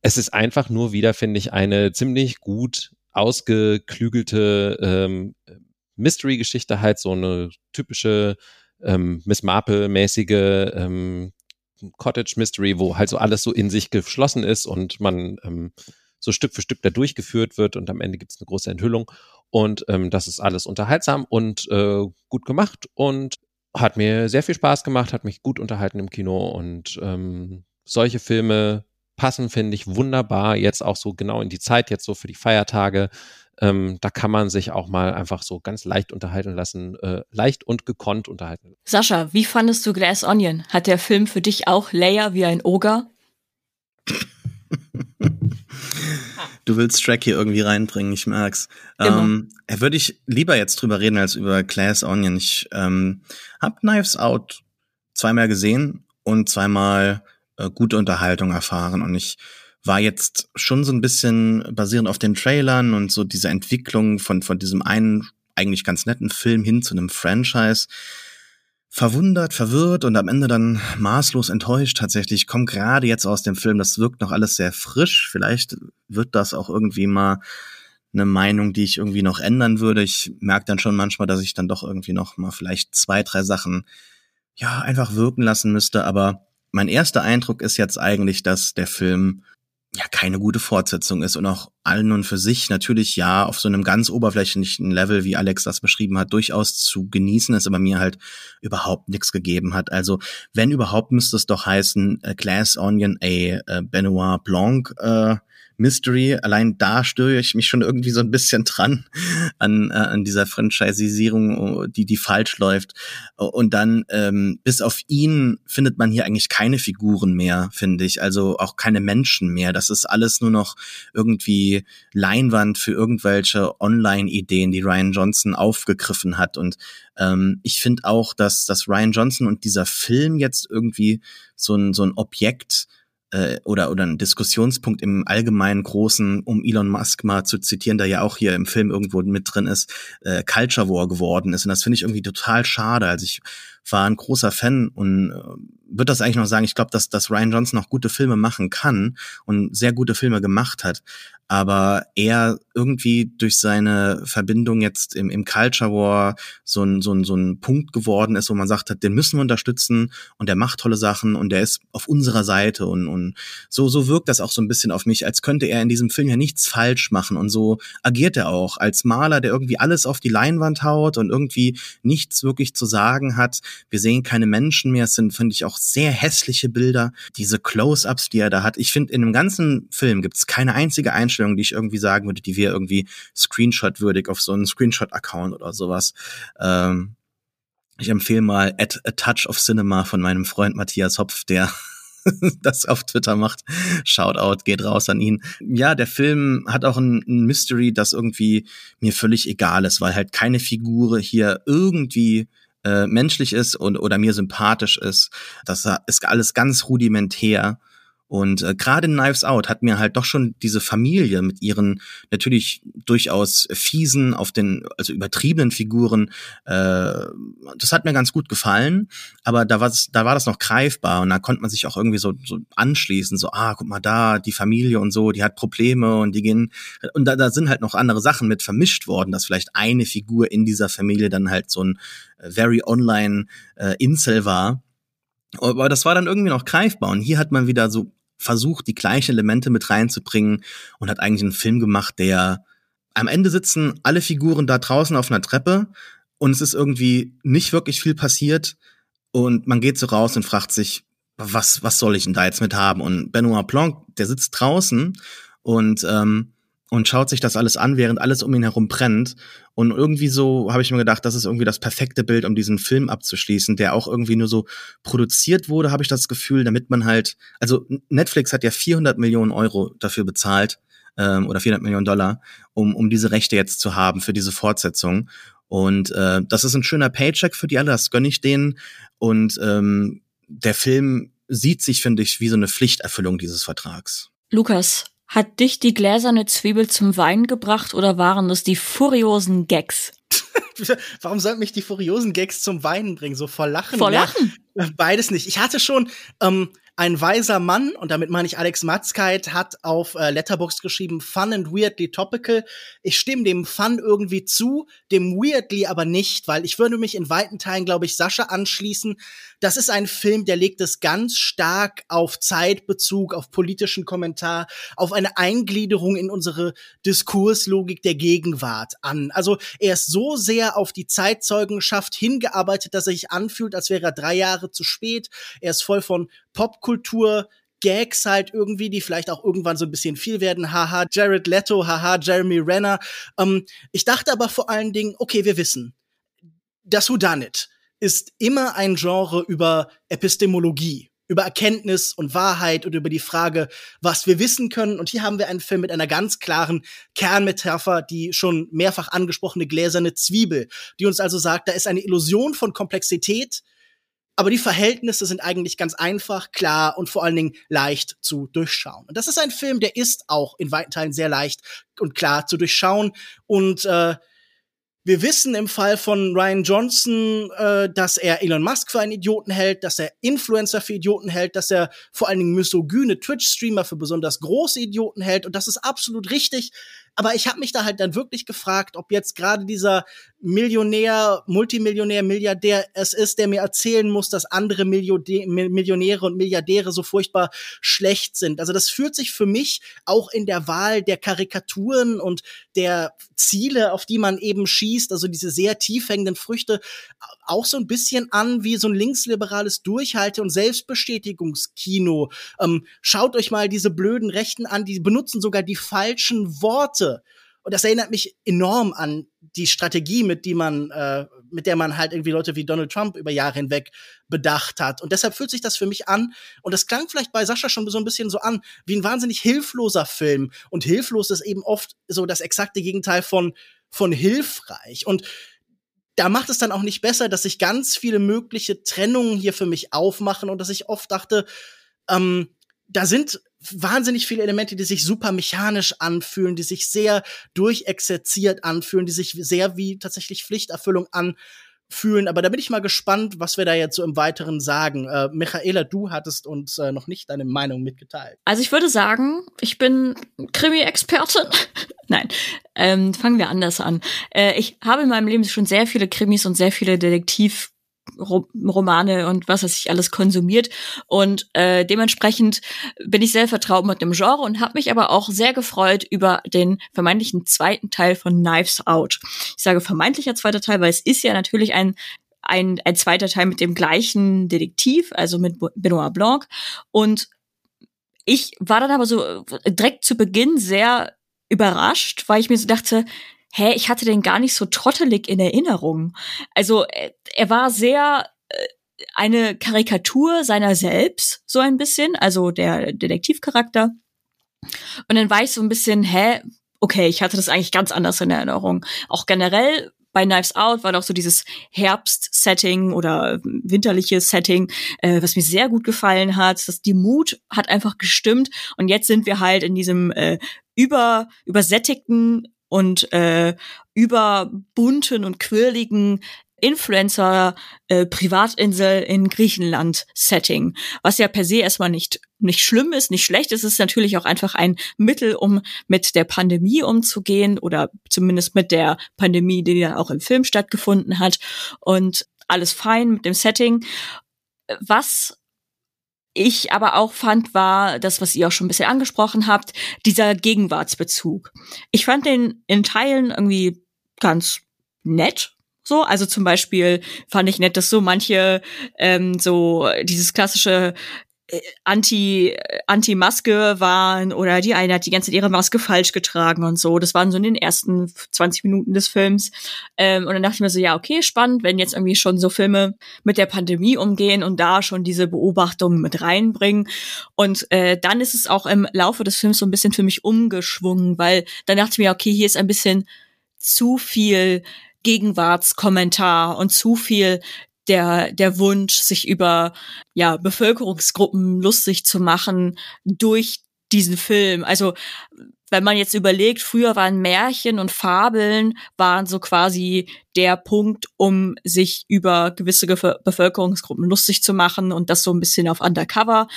es ist einfach nur wieder, finde ich, eine ziemlich gut ausgeklügelte ähm, Mystery-Geschichte, halt so eine typische ähm, Miss Marple-mäßige ähm, Cottage Mystery, wo halt so alles so in sich geschlossen ist und man ähm, so Stück für Stück da durchgeführt wird und am Ende gibt es eine große Enthüllung. Und ähm, das ist alles unterhaltsam und äh, gut gemacht und hat mir sehr viel Spaß gemacht, hat mich gut unterhalten im Kino und ähm, solche Filme passen, finde ich, wunderbar. Jetzt auch so genau in die Zeit, jetzt so für die Feiertage. Ähm, da kann man sich auch mal einfach so ganz leicht unterhalten lassen, äh, leicht und gekonnt unterhalten. Sascha, wie fandest du Glass Onion? Hat der Film für dich auch Layer wie ein Oger? Du willst Track hier irgendwie reinbringen, ich merk's. Ähm, würde ich lieber jetzt drüber reden als über Glass Onion. Ich ähm, habe Knives Out zweimal gesehen und zweimal äh, gute Unterhaltung erfahren. Und ich war jetzt schon so ein bisschen basierend auf den Trailern und so diese Entwicklung von, von diesem einen eigentlich ganz netten Film hin zu einem Franchise verwundert, verwirrt und am Ende dann maßlos enttäuscht tatsächlich. Ich komme gerade jetzt aus dem Film, das wirkt noch alles sehr frisch. Vielleicht wird das auch irgendwie mal eine Meinung, die ich irgendwie noch ändern würde. Ich merke dann schon manchmal, dass ich dann doch irgendwie noch mal vielleicht zwei, drei Sachen ja einfach wirken lassen müsste. Aber mein erster Eindruck ist jetzt eigentlich, dass der Film ja keine gute Fortsetzung ist und auch allen und für sich natürlich ja auf so einem ganz oberflächlichen Level, wie Alex das beschrieben hat, durchaus zu genießen ist, aber mir halt überhaupt nichts gegeben hat. Also wenn überhaupt müsste es doch heißen äh, Glass Onion, a äh, Benoit Blanc äh, Mystery. Allein da störe ich mich schon irgendwie so ein bisschen dran an, äh, an dieser Franchisierung, oh, die, die falsch läuft. Und dann, ähm, bis auf ihn findet man hier eigentlich keine Figuren mehr, finde ich. Also auch keine Menschen mehr. Das ist alles nur noch irgendwie Leinwand für irgendwelche Online-Ideen, die Ryan Johnson aufgegriffen hat. Und ähm, ich finde auch, dass, dass Ryan Johnson und dieser Film jetzt irgendwie so ein, so ein Objekt äh, oder, oder ein Diskussionspunkt im allgemeinen Großen, um Elon Musk mal zu zitieren, der ja auch hier im Film irgendwo mit drin ist, äh, Culture War geworden ist. Und das finde ich irgendwie total schade. Also ich war ein großer Fan und äh, würde das eigentlich noch sagen, ich glaube, dass, dass Ryan Johnson noch gute Filme machen kann und sehr gute Filme gemacht hat aber er irgendwie durch seine Verbindung jetzt im, im Culture War so ein, so, ein, so ein Punkt geworden ist, wo man sagt hat, den müssen wir unterstützen und der macht tolle Sachen und der ist auf unserer Seite und, und so, so wirkt das auch so ein bisschen auf mich, als könnte er in diesem Film ja nichts falsch machen und so agiert er auch als Maler, der irgendwie alles auf die Leinwand haut und irgendwie nichts wirklich zu sagen hat. Wir sehen keine Menschen mehr, es sind, finde ich, auch sehr hässliche Bilder. Diese Close-Ups, die er da hat. Ich finde, in dem ganzen Film gibt es keine einzige Einstellung, Einstellungen, die ich irgendwie sagen würde, die wäre irgendwie Screenshot-würdig auf so einen Screenshot-Account oder sowas. Ähm, ich empfehle mal at a touch of cinema von meinem Freund Matthias Hopf, der das auf Twitter macht. Shoutout, geht raus an ihn. Ja, der Film hat auch ein, ein, Mystery, das irgendwie mir völlig egal ist, weil halt keine Figur hier irgendwie äh, menschlich ist und oder mir sympathisch ist. Das ist alles ganz rudimentär. Und äh, gerade Knives Out hat mir halt doch schon diese Familie mit ihren natürlich durchaus fiesen, auf den, also übertriebenen Figuren, äh, das hat mir ganz gut gefallen, aber da war da war das noch greifbar und da konnte man sich auch irgendwie so, so anschließen, so, ah, guck mal da, die Familie und so, die hat Probleme und die gehen, und da, da sind halt noch andere Sachen mit vermischt worden, dass vielleicht eine Figur in dieser Familie dann halt so ein äh, very online äh, Insel war aber das war dann irgendwie noch greifbar. Und hier hat man wieder so versucht, die gleichen Elemente mit reinzubringen und hat eigentlich einen Film gemacht, der am Ende sitzen alle Figuren da draußen auf einer Treppe und es ist irgendwie nicht wirklich viel passiert und man geht so raus und fragt sich, was, was soll ich denn da jetzt mit haben? Und Benoit Blanc, der sitzt draußen und ähm, und schaut sich das alles an, während alles um ihn herum brennt. Und irgendwie so habe ich mir gedacht, das ist irgendwie das perfekte Bild, um diesen Film abzuschließen, der auch irgendwie nur so produziert wurde, habe ich das Gefühl, damit man halt, also Netflix hat ja 400 Millionen Euro dafür bezahlt ähm, oder 400 Millionen Dollar, um, um diese Rechte jetzt zu haben für diese Fortsetzung. Und äh, das ist ein schöner Paycheck für die alle, das gönne ich denen. Und ähm, der Film sieht sich, finde ich, wie so eine Pflichterfüllung dieses Vertrags. Lukas, hat dich die gläserne Zwiebel zum Weinen gebracht oder waren es die furiosen Gags? Warum sollten mich die furiosen Gags zum Weinen bringen? So vor Lachen? Vor Lachen? Ja, beides nicht. Ich hatte schon, ähm, ein weiser Mann, und damit meine ich Alex Matzkeit, hat auf äh, Letterbox geschrieben, fun and weirdly topical. Ich stimme dem Fun irgendwie zu, dem weirdly aber nicht, weil ich würde mich in weiten Teilen, glaube ich, Sascha anschließen. Das ist ein Film, der legt es ganz stark auf Zeitbezug, auf politischen Kommentar, auf eine Eingliederung in unsere Diskurslogik der Gegenwart an. Also er ist so sehr auf die Zeitzeugenschaft hingearbeitet, dass er sich anfühlt, als wäre er drei Jahre zu spät. Er ist voll von Popkultur, Gags halt irgendwie, die vielleicht auch irgendwann so ein bisschen viel werden. Haha, Jared Leto, haha, Jeremy Renner. Ähm, ich dachte aber vor allen Dingen, okay, wir wissen, das Whodunit ist immer ein Genre über Epistemologie, über Erkenntnis und Wahrheit und über die Frage, was wir wissen können. Und hier haben wir einen Film mit einer ganz klaren Kernmetapher, die schon mehrfach angesprochene gläserne Zwiebel, die uns also sagt, da ist eine Illusion von Komplexität, aber die Verhältnisse sind eigentlich ganz einfach, klar und vor allen Dingen leicht zu durchschauen. Und das ist ein Film, der ist auch in weiten Teilen sehr leicht und klar zu durchschauen. Und äh, wir wissen im Fall von Ryan Johnson, äh, dass er Elon Musk für einen Idioten hält, dass er Influencer für Idioten hält, dass er vor allen Dingen misogyne Twitch-Streamer für besonders große Idioten hält. Und das ist absolut richtig. Aber ich habe mich da halt dann wirklich gefragt, ob jetzt gerade dieser Millionär, Multimillionär, Milliardär es ist, der mir erzählen muss, dass andere Millionäre und Milliardäre so furchtbar schlecht sind. Also das fühlt sich für mich auch in der Wahl der Karikaturen und der Ziele, auf die man eben schießt, also diese sehr tief hängenden Früchte, auch so ein bisschen an wie so ein linksliberales Durchhalte- und Selbstbestätigungskino. Ähm, schaut euch mal diese blöden Rechten an, die benutzen sogar die falschen Worte. Und das erinnert mich enorm an die Strategie, mit die man, äh, mit der man halt irgendwie Leute wie Donald Trump über Jahre hinweg bedacht hat. Und deshalb fühlt sich das für mich an. Und das klang vielleicht bei Sascha schon so ein bisschen so an, wie ein wahnsinnig hilfloser Film. Und hilflos ist eben oft so das exakte Gegenteil von, von hilfreich. Und da macht es dann auch nicht besser, dass sich ganz viele mögliche Trennungen hier für mich aufmachen und dass ich oft dachte, ähm, da sind wahnsinnig viele Elemente, die sich super mechanisch anfühlen, die sich sehr durchexerziert anfühlen, die sich sehr wie tatsächlich Pflichterfüllung an fühlen. Aber da bin ich mal gespannt, was wir da jetzt so im Weiteren sagen. Äh, Michaela, du hattest uns äh, noch nicht deine Meinung mitgeteilt. Also ich würde sagen, ich bin Krimi-Expertin. Nein, ähm, fangen wir anders an. Äh, ich habe in meinem Leben schon sehr viele Krimis und sehr viele Detektiv Romane und was weiß ich alles konsumiert und äh, dementsprechend bin ich sehr vertraut mit dem Genre und habe mich aber auch sehr gefreut über den vermeintlichen zweiten Teil von Knives Out. Ich sage vermeintlicher zweiter Teil, weil es ist ja natürlich ein ein, ein zweiter Teil mit dem gleichen Detektiv, also mit Benoit Blanc und ich war dann aber so direkt zu Beginn sehr überrascht, weil ich mir so dachte, hä, ich hatte den gar nicht so trottelig in Erinnerung. Also er, er war sehr äh, eine Karikatur seiner selbst, so ein bisschen, also der Detektivcharakter. Und dann war ich so ein bisschen, hä, okay, ich hatte das eigentlich ganz anders in Erinnerung. Auch generell bei Knives Out war doch so dieses Herbst-Setting oder winterliches Setting, äh, was mir sehr gut gefallen hat. Das, die Mut hat einfach gestimmt und jetzt sind wir halt in diesem äh, über übersättigten und äh, überbunten und quirligen Influencer äh, Privatinsel in Griechenland Setting, was ja per se erstmal nicht nicht schlimm ist, nicht schlecht ist, es ist natürlich auch einfach ein Mittel, um mit der Pandemie umzugehen oder zumindest mit der Pandemie, die ja auch im Film stattgefunden hat und alles fein mit dem Setting. Was ich aber auch fand, war das, was ihr auch schon ein bisschen angesprochen habt, dieser Gegenwartsbezug. Ich fand den in Teilen irgendwie ganz nett. So, also zum Beispiel fand ich nett, dass so manche ähm, so dieses klassische anti anti Maske waren oder die eine hat die ganze Zeit ihre Maske falsch getragen und so. Das waren so in den ersten 20 Minuten des Films. Ähm, und dann dachte ich mir so, ja, okay, spannend, wenn jetzt irgendwie schon so Filme mit der Pandemie umgehen und da schon diese Beobachtungen mit reinbringen. Und äh, dann ist es auch im Laufe des Films so ein bisschen für mich umgeschwungen, weil dann dachte ich mir, okay, hier ist ein bisschen zu viel Gegenwartskommentar und zu viel der, der Wunsch, sich über ja, Bevölkerungsgruppen lustig zu machen durch diesen Film. Also wenn man jetzt überlegt, früher waren Märchen und Fabeln waren so quasi der Punkt, um sich über gewisse Ge Bevölkerungsgruppen lustig zu machen und das so ein bisschen auf Undercover.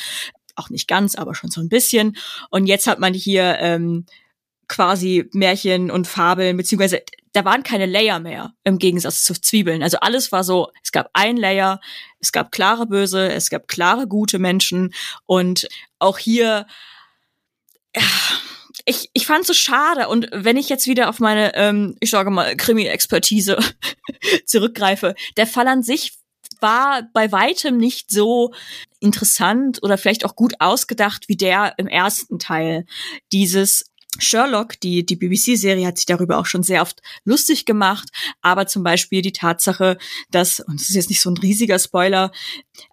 Auch nicht ganz, aber schon so ein bisschen. Und jetzt hat man hier ähm, quasi Märchen und Fabeln, beziehungsweise da waren keine Layer mehr im Gegensatz zu Zwiebeln. Also alles war so, es gab ein Layer, es gab klare Böse, es gab klare gute Menschen und auch hier, ja, ich, ich fand es so schade und wenn ich jetzt wieder auf meine, ähm, ich sage mal, Krimi-Expertise zurückgreife, der Fall an sich war bei weitem nicht so interessant oder vielleicht auch gut ausgedacht wie der im ersten Teil. Dieses Sherlock, die, die BBC-Serie hat sich darüber auch schon sehr oft lustig gemacht, aber zum Beispiel die Tatsache, dass, und das ist jetzt nicht so ein riesiger Spoiler,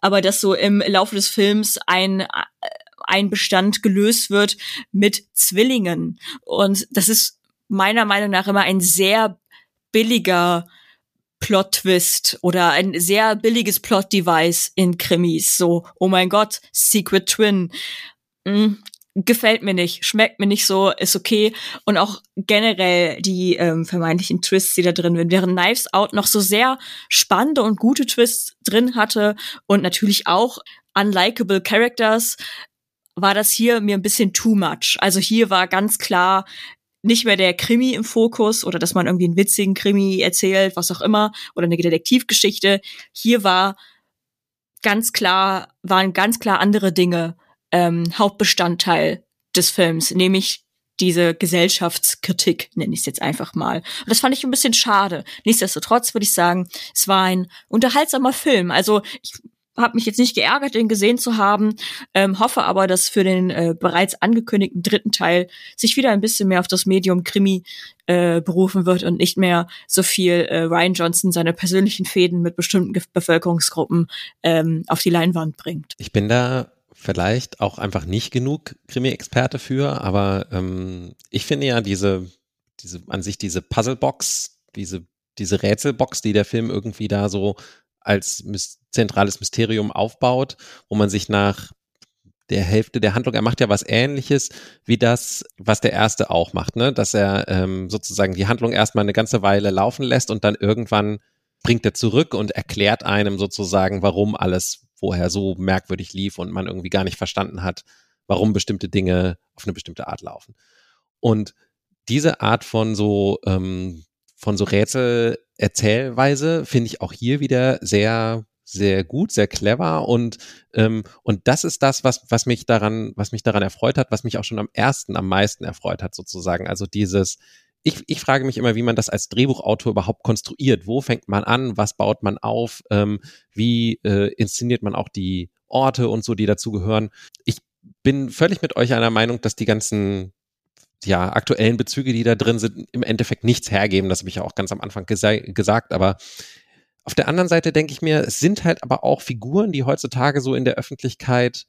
aber dass so im Laufe des Films ein, ein Bestand gelöst wird mit Zwillingen. Und das ist meiner Meinung nach immer ein sehr billiger Plot-Twist oder ein sehr billiges Plot-Device in Krimis. So, oh mein Gott, Secret Twin. Gefällt mir nicht, schmeckt mir nicht so, ist okay. Und auch generell die ähm, vermeintlichen Twists, die da drin sind. Während Knives Out noch so sehr spannende und gute Twists drin hatte und natürlich auch unlikable Characters, war das hier mir ein bisschen too much. Also hier war ganz klar nicht mehr der Krimi im Fokus oder dass man irgendwie einen witzigen Krimi erzählt, was auch immer, oder eine Detektivgeschichte. Hier war ganz klar, waren ganz klar andere Dinge ähm, Hauptbestandteil des Films, nämlich diese Gesellschaftskritik, nenne ich es jetzt einfach mal. Und das fand ich ein bisschen schade. Nichtsdestotrotz würde ich sagen, es war ein unterhaltsamer Film. Also ich habe mich jetzt nicht geärgert, den gesehen zu haben, ähm, hoffe aber, dass für den äh, bereits angekündigten dritten Teil sich wieder ein bisschen mehr auf das Medium Krimi äh, berufen wird und nicht mehr so viel äh, Ryan Johnson seine persönlichen Fäden mit bestimmten Bevölkerungsgruppen ähm, auf die Leinwand bringt. Ich bin da vielleicht auch einfach nicht genug Krimi-Experte für, aber ähm, ich finde ja diese, diese an sich diese Puzzlebox, diese, diese Rätselbox, die der Film irgendwie da so als mis zentrales Mysterium aufbaut, wo man sich nach der Hälfte der Handlung, er macht ja was ähnliches wie das, was der erste auch macht, ne? Dass er ähm, sozusagen die Handlung erstmal eine ganze Weile laufen lässt und dann irgendwann bringt er zurück und erklärt einem sozusagen, warum alles vorher so merkwürdig lief und man irgendwie gar nicht verstanden hat, warum bestimmte Dinge auf eine bestimmte Art laufen. Und diese Art von so ähm, von so Rätsel-Erzählweise finde ich auch hier wieder sehr sehr gut, sehr clever und ähm, und das ist das, was was mich daran was mich daran erfreut hat, was mich auch schon am ersten am meisten erfreut hat sozusagen. Also dieses ich, ich frage mich immer, wie man das als Drehbuchautor überhaupt konstruiert. Wo fängt man an? Was baut man auf? Ähm, wie äh, inszeniert man auch die Orte und so, die dazugehören? Ich bin völlig mit euch einer Meinung, dass die ganzen ja, aktuellen Bezüge, die da drin sind, im Endeffekt nichts hergeben. Das habe ich ja auch ganz am Anfang gesa gesagt. Aber auf der anderen Seite denke ich mir, es sind halt aber auch Figuren, die heutzutage so in der Öffentlichkeit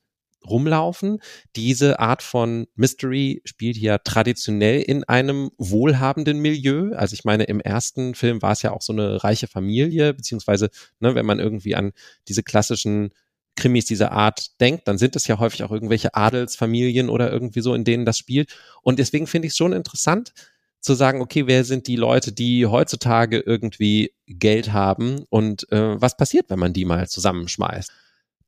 rumlaufen. Diese Art von Mystery spielt ja traditionell in einem wohlhabenden Milieu. Also ich meine, im ersten Film war es ja auch so eine reiche Familie, beziehungsweise, ne, wenn man irgendwie an diese klassischen Krimis dieser Art denkt, dann sind es ja häufig auch irgendwelche Adelsfamilien oder irgendwie so, in denen das spielt. Und deswegen finde ich es schon interessant zu sagen, okay, wer sind die Leute, die heutzutage irgendwie Geld haben und äh, was passiert, wenn man die mal zusammenschmeißt?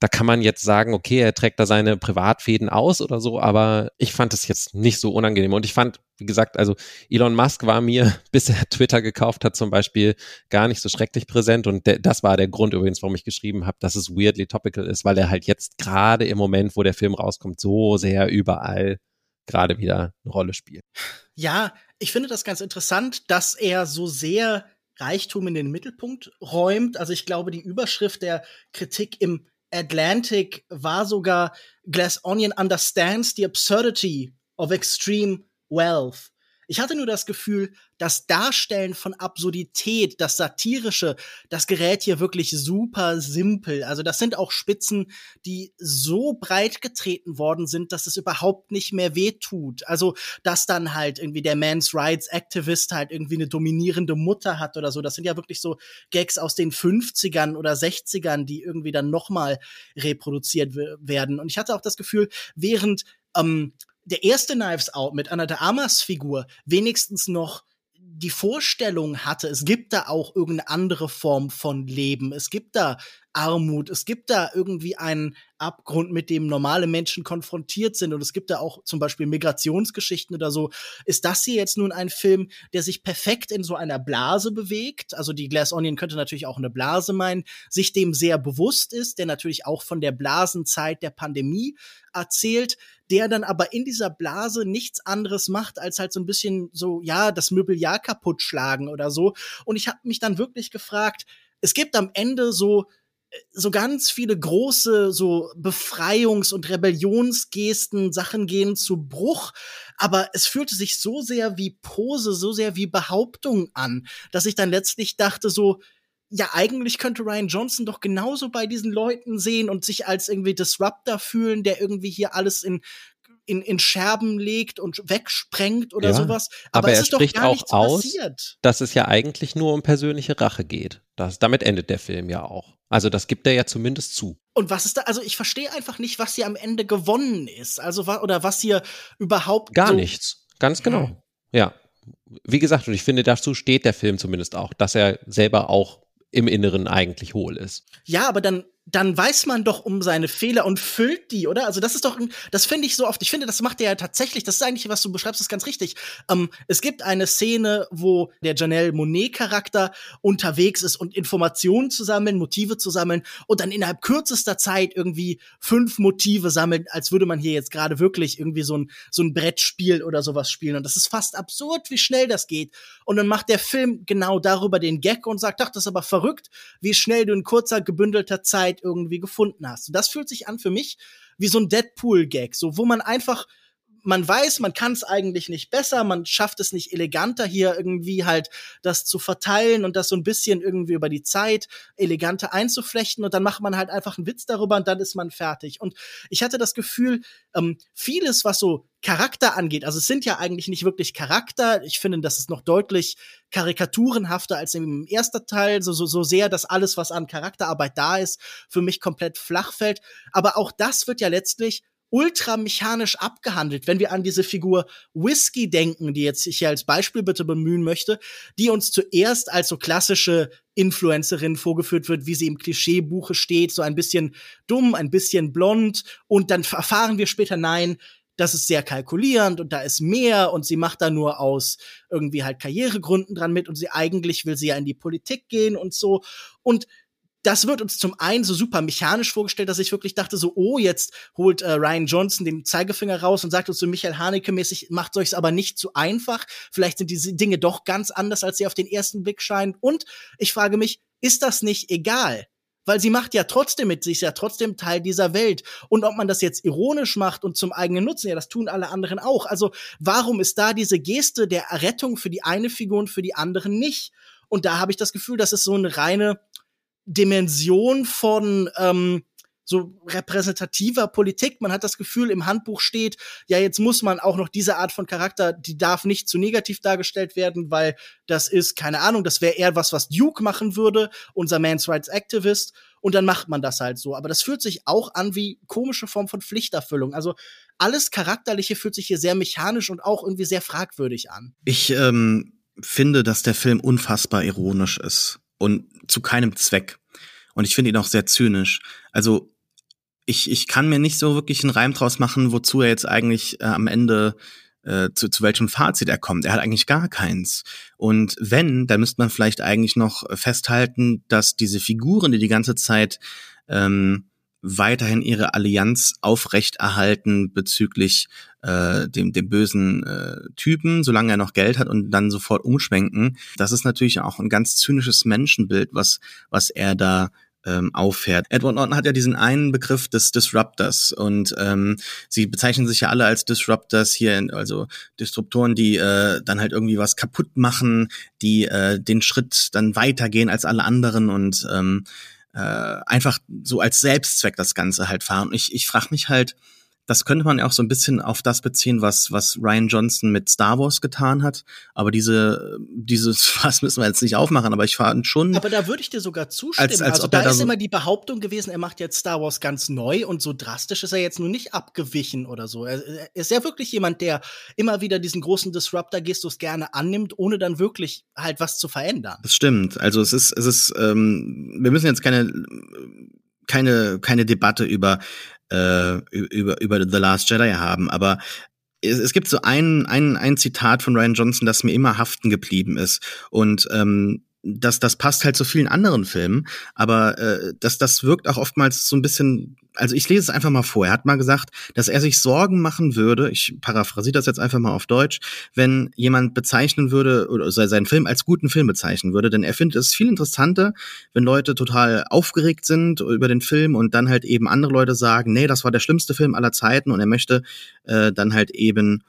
Da kann man jetzt sagen, okay, er trägt da seine Privatfäden aus oder so, aber ich fand es jetzt nicht so unangenehm. Und ich fand, wie gesagt, also Elon Musk war mir, bis er Twitter gekauft hat, zum Beispiel gar nicht so schrecklich präsent. Und das war der Grund übrigens, warum ich geschrieben habe, dass es weirdly topical ist, weil er halt jetzt gerade im Moment, wo der Film rauskommt, so sehr überall gerade wieder eine Rolle spielt. Ja, ich finde das ganz interessant, dass er so sehr Reichtum in den Mittelpunkt räumt. Also ich glaube, die Überschrift der Kritik im Atlantic war sogar Glass Onion understands the absurdity of extreme wealth. Ich hatte nur das Gefühl, das Darstellen von Absurdität, das Satirische, das gerät hier wirklich super simpel. Also das sind auch Spitzen, die so breit getreten worden sind, dass es überhaupt nicht mehr wehtut. Also, dass dann halt irgendwie der Man's Rights Activist halt irgendwie eine dominierende Mutter hat oder so. Das sind ja wirklich so Gags aus den 50ern oder 60ern, die irgendwie dann nochmal reproduziert werden. Und ich hatte auch das Gefühl, während ähm, der erste Knives Out mit Anna de Amas Figur wenigstens noch die Vorstellung hatte, es gibt da auch irgendeine andere Form von Leben. Es gibt da Armut. Es gibt da irgendwie einen Abgrund, mit dem normale Menschen konfrontiert sind. Und es gibt da auch zum Beispiel Migrationsgeschichten oder so. Ist das hier jetzt nun ein Film, der sich perfekt in so einer Blase bewegt? Also die Glass Onion könnte natürlich auch eine Blase meinen, sich dem sehr bewusst ist, der natürlich auch von der Blasenzeit der Pandemie erzählt, der dann aber in dieser Blase nichts anderes macht, als halt so ein bisschen so, ja, das Möbeljahr kaputt schlagen oder so. Und ich habe mich dann wirklich gefragt, es gibt am Ende so so ganz viele große so Befreiungs- und Rebellionsgesten, Sachen gehen zu Bruch, aber es fühlte sich so sehr wie Pose, so sehr wie Behauptung an, dass ich dann letztlich dachte so, ja, eigentlich könnte Ryan Johnson doch genauso bei diesen Leuten sehen und sich als irgendwie Disruptor fühlen, der irgendwie hier alles in in, in Scherben legt und wegsprengt oder ja, sowas. Aber, aber er spricht auch aus, passiert. dass es ja eigentlich nur um persönliche Rache geht. Das, damit endet der Film ja auch. Also das gibt er ja zumindest zu. Und was ist da, also ich verstehe einfach nicht, was hier am Ende gewonnen ist. Also oder was hier überhaupt. Gar so nichts. Ganz genau. Hm. Ja. Wie gesagt, und ich finde, dazu steht der Film zumindest auch, dass er selber auch im Inneren eigentlich hohl ist. Ja, aber dann dann weiß man doch um seine Fehler und füllt die, oder? Also das ist doch, das finde ich so oft. Ich finde, das macht er ja tatsächlich. Das ist eigentlich, was du beschreibst, ist ganz richtig. Ähm, es gibt eine Szene, wo der Janelle Monet Charakter unterwegs ist und Informationen zu sammeln, Motive zu sammeln und dann innerhalb kürzester Zeit irgendwie fünf Motive sammeln, als würde man hier jetzt gerade wirklich irgendwie so ein so ein Brettspiel oder sowas spielen. Und das ist fast absurd, wie schnell das geht. Und dann macht der Film genau darüber den Gag und sagt, ach, das ist aber verrückt, wie schnell du in kurzer gebündelter Zeit Zeit irgendwie gefunden hast. Und das fühlt sich an für mich wie so ein Deadpool-Gag, so wo man einfach man weiß, man kann es eigentlich nicht besser, man schafft es nicht eleganter hier irgendwie halt das zu verteilen und das so ein bisschen irgendwie über die Zeit eleganter einzuflechten und dann macht man halt einfach einen Witz darüber und dann ist man fertig. Und ich hatte das Gefühl, ähm, vieles, was so Charakter angeht, also es sind ja eigentlich nicht wirklich Charakter, ich finde, das ist noch deutlich karikaturenhafter als im ersten Teil, so, so, so sehr, dass alles, was an Charakterarbeit da ist, für mich komplett flach fällt. Aber auch das wird ja letztlich ultra mechanisch abgehandelt. Wenn wir an diese Figur Whiskey denken, die jetzt ich hier als Beispiel bitte bemühen möchte, die uns zuerst als so klassische Influencerin vorgeführt wird, wie sie im Klischeebuche steht, so ein bisschen dumm, ein bisschen blond und dann erfahren wir später, nein, das ist sehr kalkulierend und da ist mehr und sie macht da nur aus irgendwie halt Karrieregründen dran mit und sie eigentlich will sie ja in die Politik gehen und so und das wird uns zum einen so super mechanisch vorgestellt, dass ich wirklich dachte so, oh, jetzt holt äh, Ryan Johnson den Zeigefinger raus und sagt uns so Michael Haneke-mäßig, macht euch's aber nicht zu einfach. Vielleicht sind diese Dinge doch ganz anders, als sie auf den ersten Blick scheinen. Und ich frage mich, ist das nicht egal? Weil sie macht ja trotzdem mit, sie ist ja trotzdem Teil dieser Welt. Und ob man das jetzt ironisch macht und zum eigenen Nutzen, ja, das tun alle anderen auch. Also warum ist da diese Geste der Errettung für die eine Figur und für die anderen nicht? Und da habe ich das Gefühl, das ist so eine reine Dimension von ähm, so repräsentativer Politik. Man hat das Gefühl, im Handbuch steht, ja, jetzt muss man auch noch diese Art von Charakter, die darf nicht zu negativ dargestellt werden, weil das ist, keine Ahnung, das wäre eher was, was Duke machen würde, unser Man's Rights Activist. Und dann macht man das halt so. Aber das fühlt sich auch an wie komische Form von Pflichterfüllung. Also alles Charakterliche fühlt sich hier sehr mechanisch und auch irgendwie sehr fragwürdig an. Ich ähm, finde, dass der Film unfassbar ironisch ist und zu keinem Zweck. Und ich finde ihn auch sehr zynisch. Also ich, ich kann mir nicht so wirklich einen Reim draus machen, wozu er jetzt eigentlich äh, am Ende äh, zu, zu welchem Fazit er kommt. Er hat eigentlich gar keins. Und wenn, dann müsste man vielleicht eigentlich noch festhalten, dass diese Figuren, die die ganze Zeit ähm, weiterhin ihre Allianz aufrechterhalten bezüglich äh, dem, dem bösen äh, Typen, solange er noch Geld hat und dann sofort umschwenken. Das ist natürlich auch ein ganz zynisches Menschenbild, was, was er da ähm, auffährt. Edward Norton hat ja diesen einen Begriff des Disruptors und ähm, sie bezeichnen sich ja alle als Disruptors hier, also Disruptoren, die äh, dann halt irgendwie was kaputt machen, die äh, den Schritt dann weitergehen als alle anderen und ähm, äh, einfach so als Selbstzweck das Ganze halt fahren. Und ich, ich frage mich halt, das könnte man ja auch so ein bisschen auf das beziehen, was, was Ryan Johnson mit Star Wars getan hat. Aber diese, dieses Fass müssen wir jetzt nicht aufmachen, aber ich fand schon. Aber da würde ich dir sogar zustimmen. Als, als also da ist so immer die Behauptung gewesen, er macht jetzt Star Wars ganz neu und so drastisch ist er jetzt nur nicht abgewichen oder so. Er, er ist ja wirklich jemand, der immer wieder diesen großen Disruptor-Gestus gerne annimmt, ohne dann wirklich halt was zu verändern. Das stimmt. Also es ist, es ist, ähm, wir müssen jetzt keine keine keine Debatte über äh, über, über The Last Jedi haben, aber es, es gibt so ein, ein, ein Zitat von Ryan Johnson, das mir immer haften geblieben ist. Und ähm, das, das passt halt zu vielen anderen Filmen, aber äh, das, das wirkt auch oftmals so ein bisschen, also ich lese es einfach mal vor. Er hat mal gesagt, dass er sich Sorgen machen würde, ich paraphrasiere das jetzt einfach mal auf Deutsch, wenn jemand bezeichnen würde oder seinen Film als guten Film bezeichnen würde, denn er findet es viel interessanter, wenn Leute total aufgeregt sind über den Film und dann halt eben andere Leute sagen, nee, das war der schlimmste Film aller Zeiten und er möchte äh, dann halt eben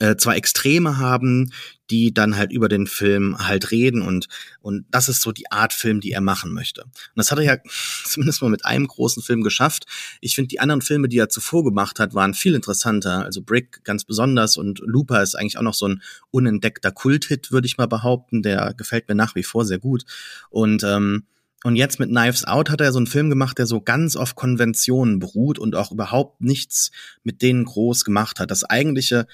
äh, zwei Extreme haben, die dann halt über den Film halt reden und und das ist so die Art Film, die er machen möchte. Und das hat er ja zumindest mal mit einem großen Film geschafft. Ich finde die anderen Filme, die er zuvor gemacht hat, waren viel interessanter. Also Brick ganz besonders und Looper ist eigentlich auch noch so ein unentdeckter Kulthit, würde ich mal behaupten. Der gefällt mir nach wie vor sehr gut und ähm, und jetzt mit Knives Out hat er so einen Film gemacht, der so ganz auf Konventionen beruht und auch überhaupt nichts mit denen groß gemacht hat. Das eigentliche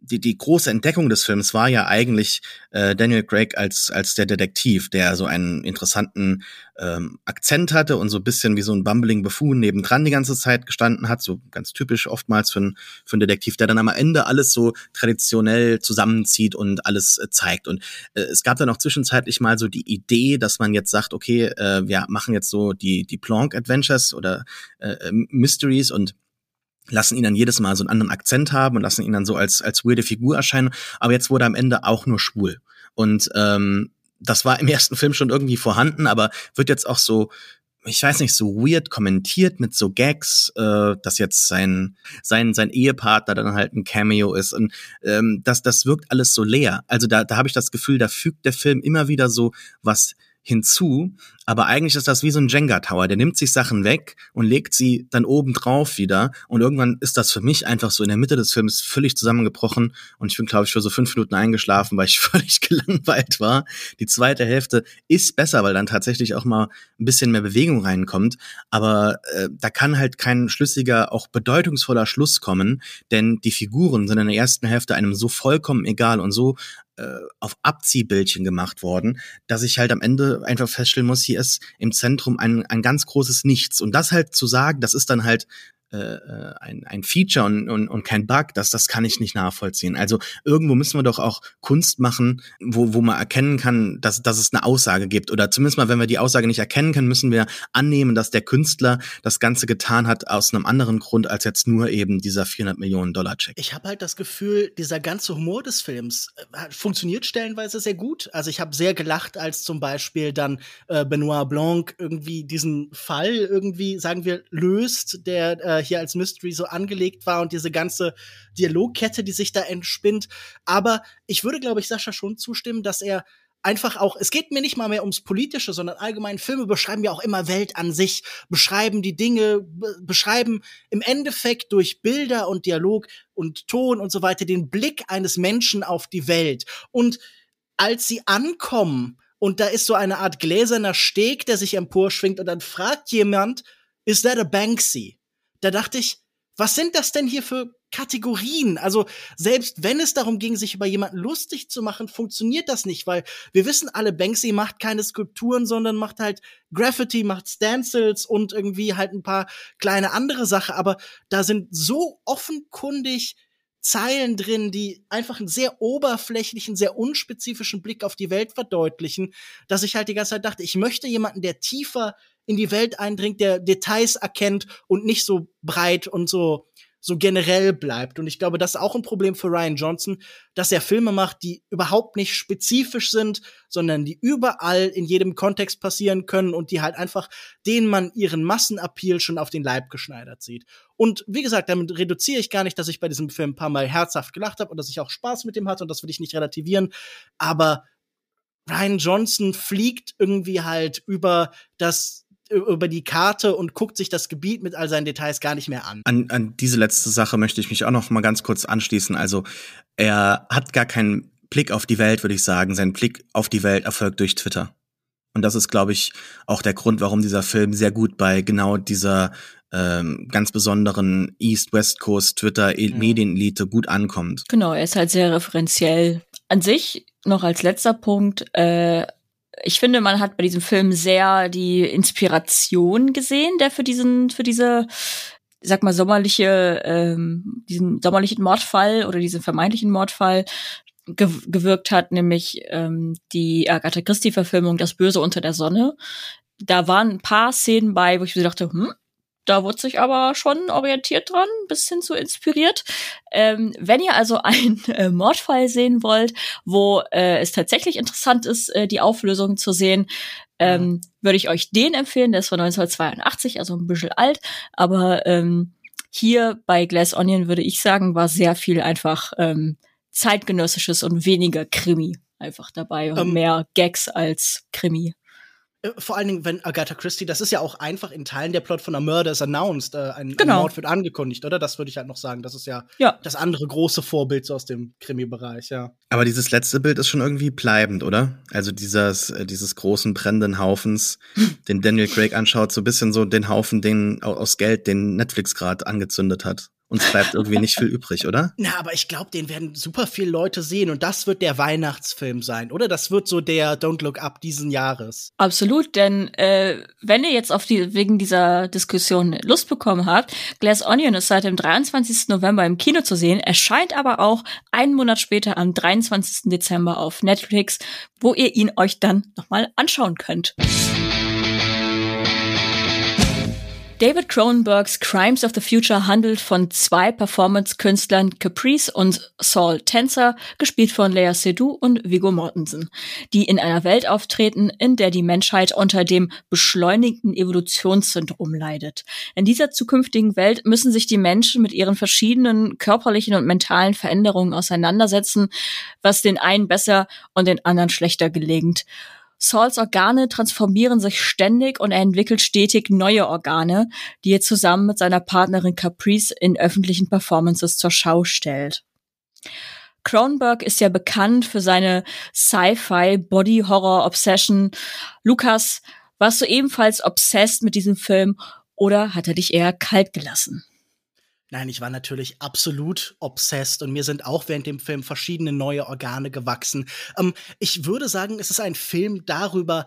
die, die große Entdeckung des Films war ja eigentlich äh, Daniel Craig als, als der Detektiv, der so einen interessanten ähm, Akzent hatte und so ein bisschen wie so ein bumbling Buffoon nebendran die ganze Zeit gestanden hat, so ganz typisch oftmals für, ein, für einen Detektiv, der dann am Ende alles so traditionell zusammenzieht und alles äh, zeigt. Und äh, es gab dann auch zwischenzeitlich mal so die Idee, dass man jetzt sagt, okay, äh, wir machen jetzt so die, die Planck Adventures oder äh, äh Mysteries und lassen ihn dann jedes Mal so einen anderen Akzent haben und lassen ihn dann so als, als weirde Figur erscheinen. Aber jetzt wurde er am Ende auch nur schwul. Und ähm, das war im ersten Film schon irgendwie vorhanden, aber wird jetzt auch so, ich weiß nicht, so weird kommentiert mit so Gags, äh, dass jetzt sein, sein, sein Ehepartner dann halt ein Cameo ist. Und ähm, das, das wirkt alles so leer. Also da, da habe ich das Gefühl, da fügt der Film immer wieder so was hinzu, aber eigentlich ist das wie so ein Jenga-Tower. Der nimmt sich Sachen weg und legt sie dann oben drauf wieder. Und irgendwann ist das für mich einfach so in der Mitte des Films völlig zusammengebrochen. Und ich bin, glaube ich, für so fünf Minuten eingeschlafen, weil ich völlig gelangweilt war. Die zweite Hälfte ist besser, weil dann tatsächlich auch mal ein bisschen mehr Bewegung reinkommt. Aber äh, da kann halt kein schlüssiger, auch bedeutungsvoller Schluss kommen, denn die Figuren sind in der ersten Hälfte einem so vollkommen egal und so äh, auf Abziehbildchen gemacht worden, dass ich halt am Ende einfach feststellen muss, hier ist im Zentrum ein, ein ganz großes Nichts. Und das halt zu sagen, das ist dann halt äh, äh, ein, ein Feature und, und, und kein Bug, das, das kann ich nicht nachvollziehen. Also irgendwo müssen wir doch auch Kunst machen, wo, wo man erkennen kann, dass, dass es eine Aussage gibt. Oder zumindest mal, wenn wir die Aussage nicht erkennen können, müssen wir annehmen, dass der Künstler das Ganze getan hat aus einem anderen Grund als jetzt nur eben dieser 400 Millionen Dollar Check. Ich habe halt das Gefühl, dieser ganze Humor des Films äh, funktioniert stellenweise sehr gut. Also ich habe sehr gelacht, als zum Beispiel dann äh, Benoit Blanc irgendwie diesen Fall irgendwie, sagen wir, löst, der äh, hier als Mystery so angelegt war und diese ganze Dialogkette, die sich da entspinnt. Aber ich würde, glaube ich, Sascha schon zustimmen, dass er einfach auch, es geht mir nicht mal mehr ums Politische, sondern allgemein Filme beschreiben ja auch immer Welt an sich, beschreiben die Dinge, beschreiben im Endeffekt durch Bilder und Dialog und Ton und so weiter den Blick eines Menschen auf die Welt. Und als sie ankommen, und da ist so eine Art gläserner Steg, der sich emporschwingt, und dann fragt jemand, is that a Banksy? Da dachte ich, was sind das denn hier für Kategorien? Also selbst wenn es darum ging, sich über jemanden lustig zu machen, funktioniert das nicht, weil wir wissen alle, Banksy macht keine Skulpturen, sondern macht halt Graffiti, macht Stencils und irgendwie halt ein paar kleine andere Sachen. Aber da sind so offenkundig Zeilen drin, die einfach einen sehr oberflächlichen, sehr unspezifischen Blick auf die Welt verdeutlichen, dass ich halt die ganze Zeit dachte, ich möchte jemanden, der tiefer in die Welt eindringt, der Details erkennt und nicht so breit und so so generell bleibt. Und ich glaube, das ist auch ein Problem für Ryan Johnson, dass er Filme macht, die überhaupt nicht spezifisch sind, sondern die überall in jedem Kontext passieren können und die halt einfach, denen man ihren Massenappeal schon auf den Leib geschneidert sieht. Und wie gesagt, damit reduziere ich gar nicht, dass ich bei diesem Film ein paar Mal herzhaft gelacht habe und dass ich auch Spaß mit dem hatte und das will ich nicht relativieren. Aber Ryan Johnson fliegt irgendwie halt über das über die Karte und guckt sich das Gebiet mit all seinen Details gar nicht mehr an. An, an diese letzte Sache möchte ich mich auch noch mal ganz kurz anschließen. Also er hat gar keinen Blick auf die Welt, würde ich sagen. Sein Blick auf die Welt erfolgt durch Twitter. Und das ist, glaube ich, auch der Grund, warum dieser Film sehr gut bei genau dieser ähm, ganz besonderen East-West Coast Twitter-Medienelite gut ankommt. Genau, er ist halt sehr referenziell. An sich, noch als letzter Punkt, äh, ich finde, man hat bei diesem Film sehr die Inspiration gesehen, der für diesen, für diese, sag mal, sommerliche, ähm, diesen sommerlichen Mordfall oder diesen vermeintlichen Mordfall ge gewirkt hat, nämlich ähm, die Agatha Christie-Verfilmung Das Böse unter der Sonne. Da waren ein paar Szenen bei, wo ich mir dachte, hm, da wurde sich aber schon orientiert dran, bisschen zu inspiriert. Ähm, wenn ihr also einen äh, Mordfall sehen wollt, wo äh, es tatsächlich interessant ist, äh, die Auflösung zu sehen, ähm, würde ich euch den empfehlen. Der ist von 1982, also ein bisschen alt, aber ähm, hier bei Glass Onion würde ich sagen, war sehr viel einfach ähm, zeitgenössisches und weniger Krimi einfach dabei und ähm, mehr Gags als Krimi. Äh, vor allen Dingen, wenn Agatha Christie, das ist ja auch einfach in Teilen der Plot von A Murder is Announced, äh, ein, genau. ein Mord wird angekündigt, oder? Das würde ich halt noch sagen. Das ist ja, ja. das andere große Vorbild so aus dem Krimi-Bereich, ja. Aber dieses letzte Bild ist schon irgendwie bleibend, oder? Also dieses, äh, dieses großen brennenden Haufens, den Daniel Craig anschaut, so ein bisschen so den Haufen, den aus Geld, den Netflix gerade angezündet hat. Uns bleibt irgendwie nicht viel übrig, oder? Na, aber ich glaube, den werden super viele Leute sehen und das wird der Weihnachtsfilm sein, oder? Das wird so der Don't Look Up diesen Jahres. Absolut, denn äh, wenn ihr jetzt auf die wegen dieser Diskussion Lust bekommen habt, Glass Onion ist seit dem 23. November im Kino zu sehen, erscheint aber auch einen Monat später am 23. Dezember auf Netflix, wo ihr ihn euch dann nochmal anschauen könnt. David Cronenbergs Crimes of the Future handelt von zwei Performance-Künstlern Caprice und Saul Tenser, gespielt von Lea Seydoux und Viggo Mortensen, die in einer Welt auftreten, in der die Menschheit unter dem beschleunigten Evolutionssyndrom leidet. In dieser zukünftigen Welt müssen sich die Menschen mit ihren verschiedenen körperlichen und mentalen Veränderungen auseinandersetzen, was den einen besser und den anderen schlechter gelingt. Sauls Organe transformieren sich ständig und er entwickelt stetig neue Organe, die er zusammen mit seiner Partnerin Caprice in öffentlichen Performances zur Schau stellt. Cronenberg ist ja bekannt für seine Sci-Fi Body Horror Obsession. Lukas, warst du ebenfalls obsessed mit diesem Film oder hat er dich eher kalt gelassen? Nein, ich war natürlich absolut obsessed und mir sind auch während dem Film verschiedene neue Organe gewachsen. Ähm, ich würde sagen, es ist ein Film darüber,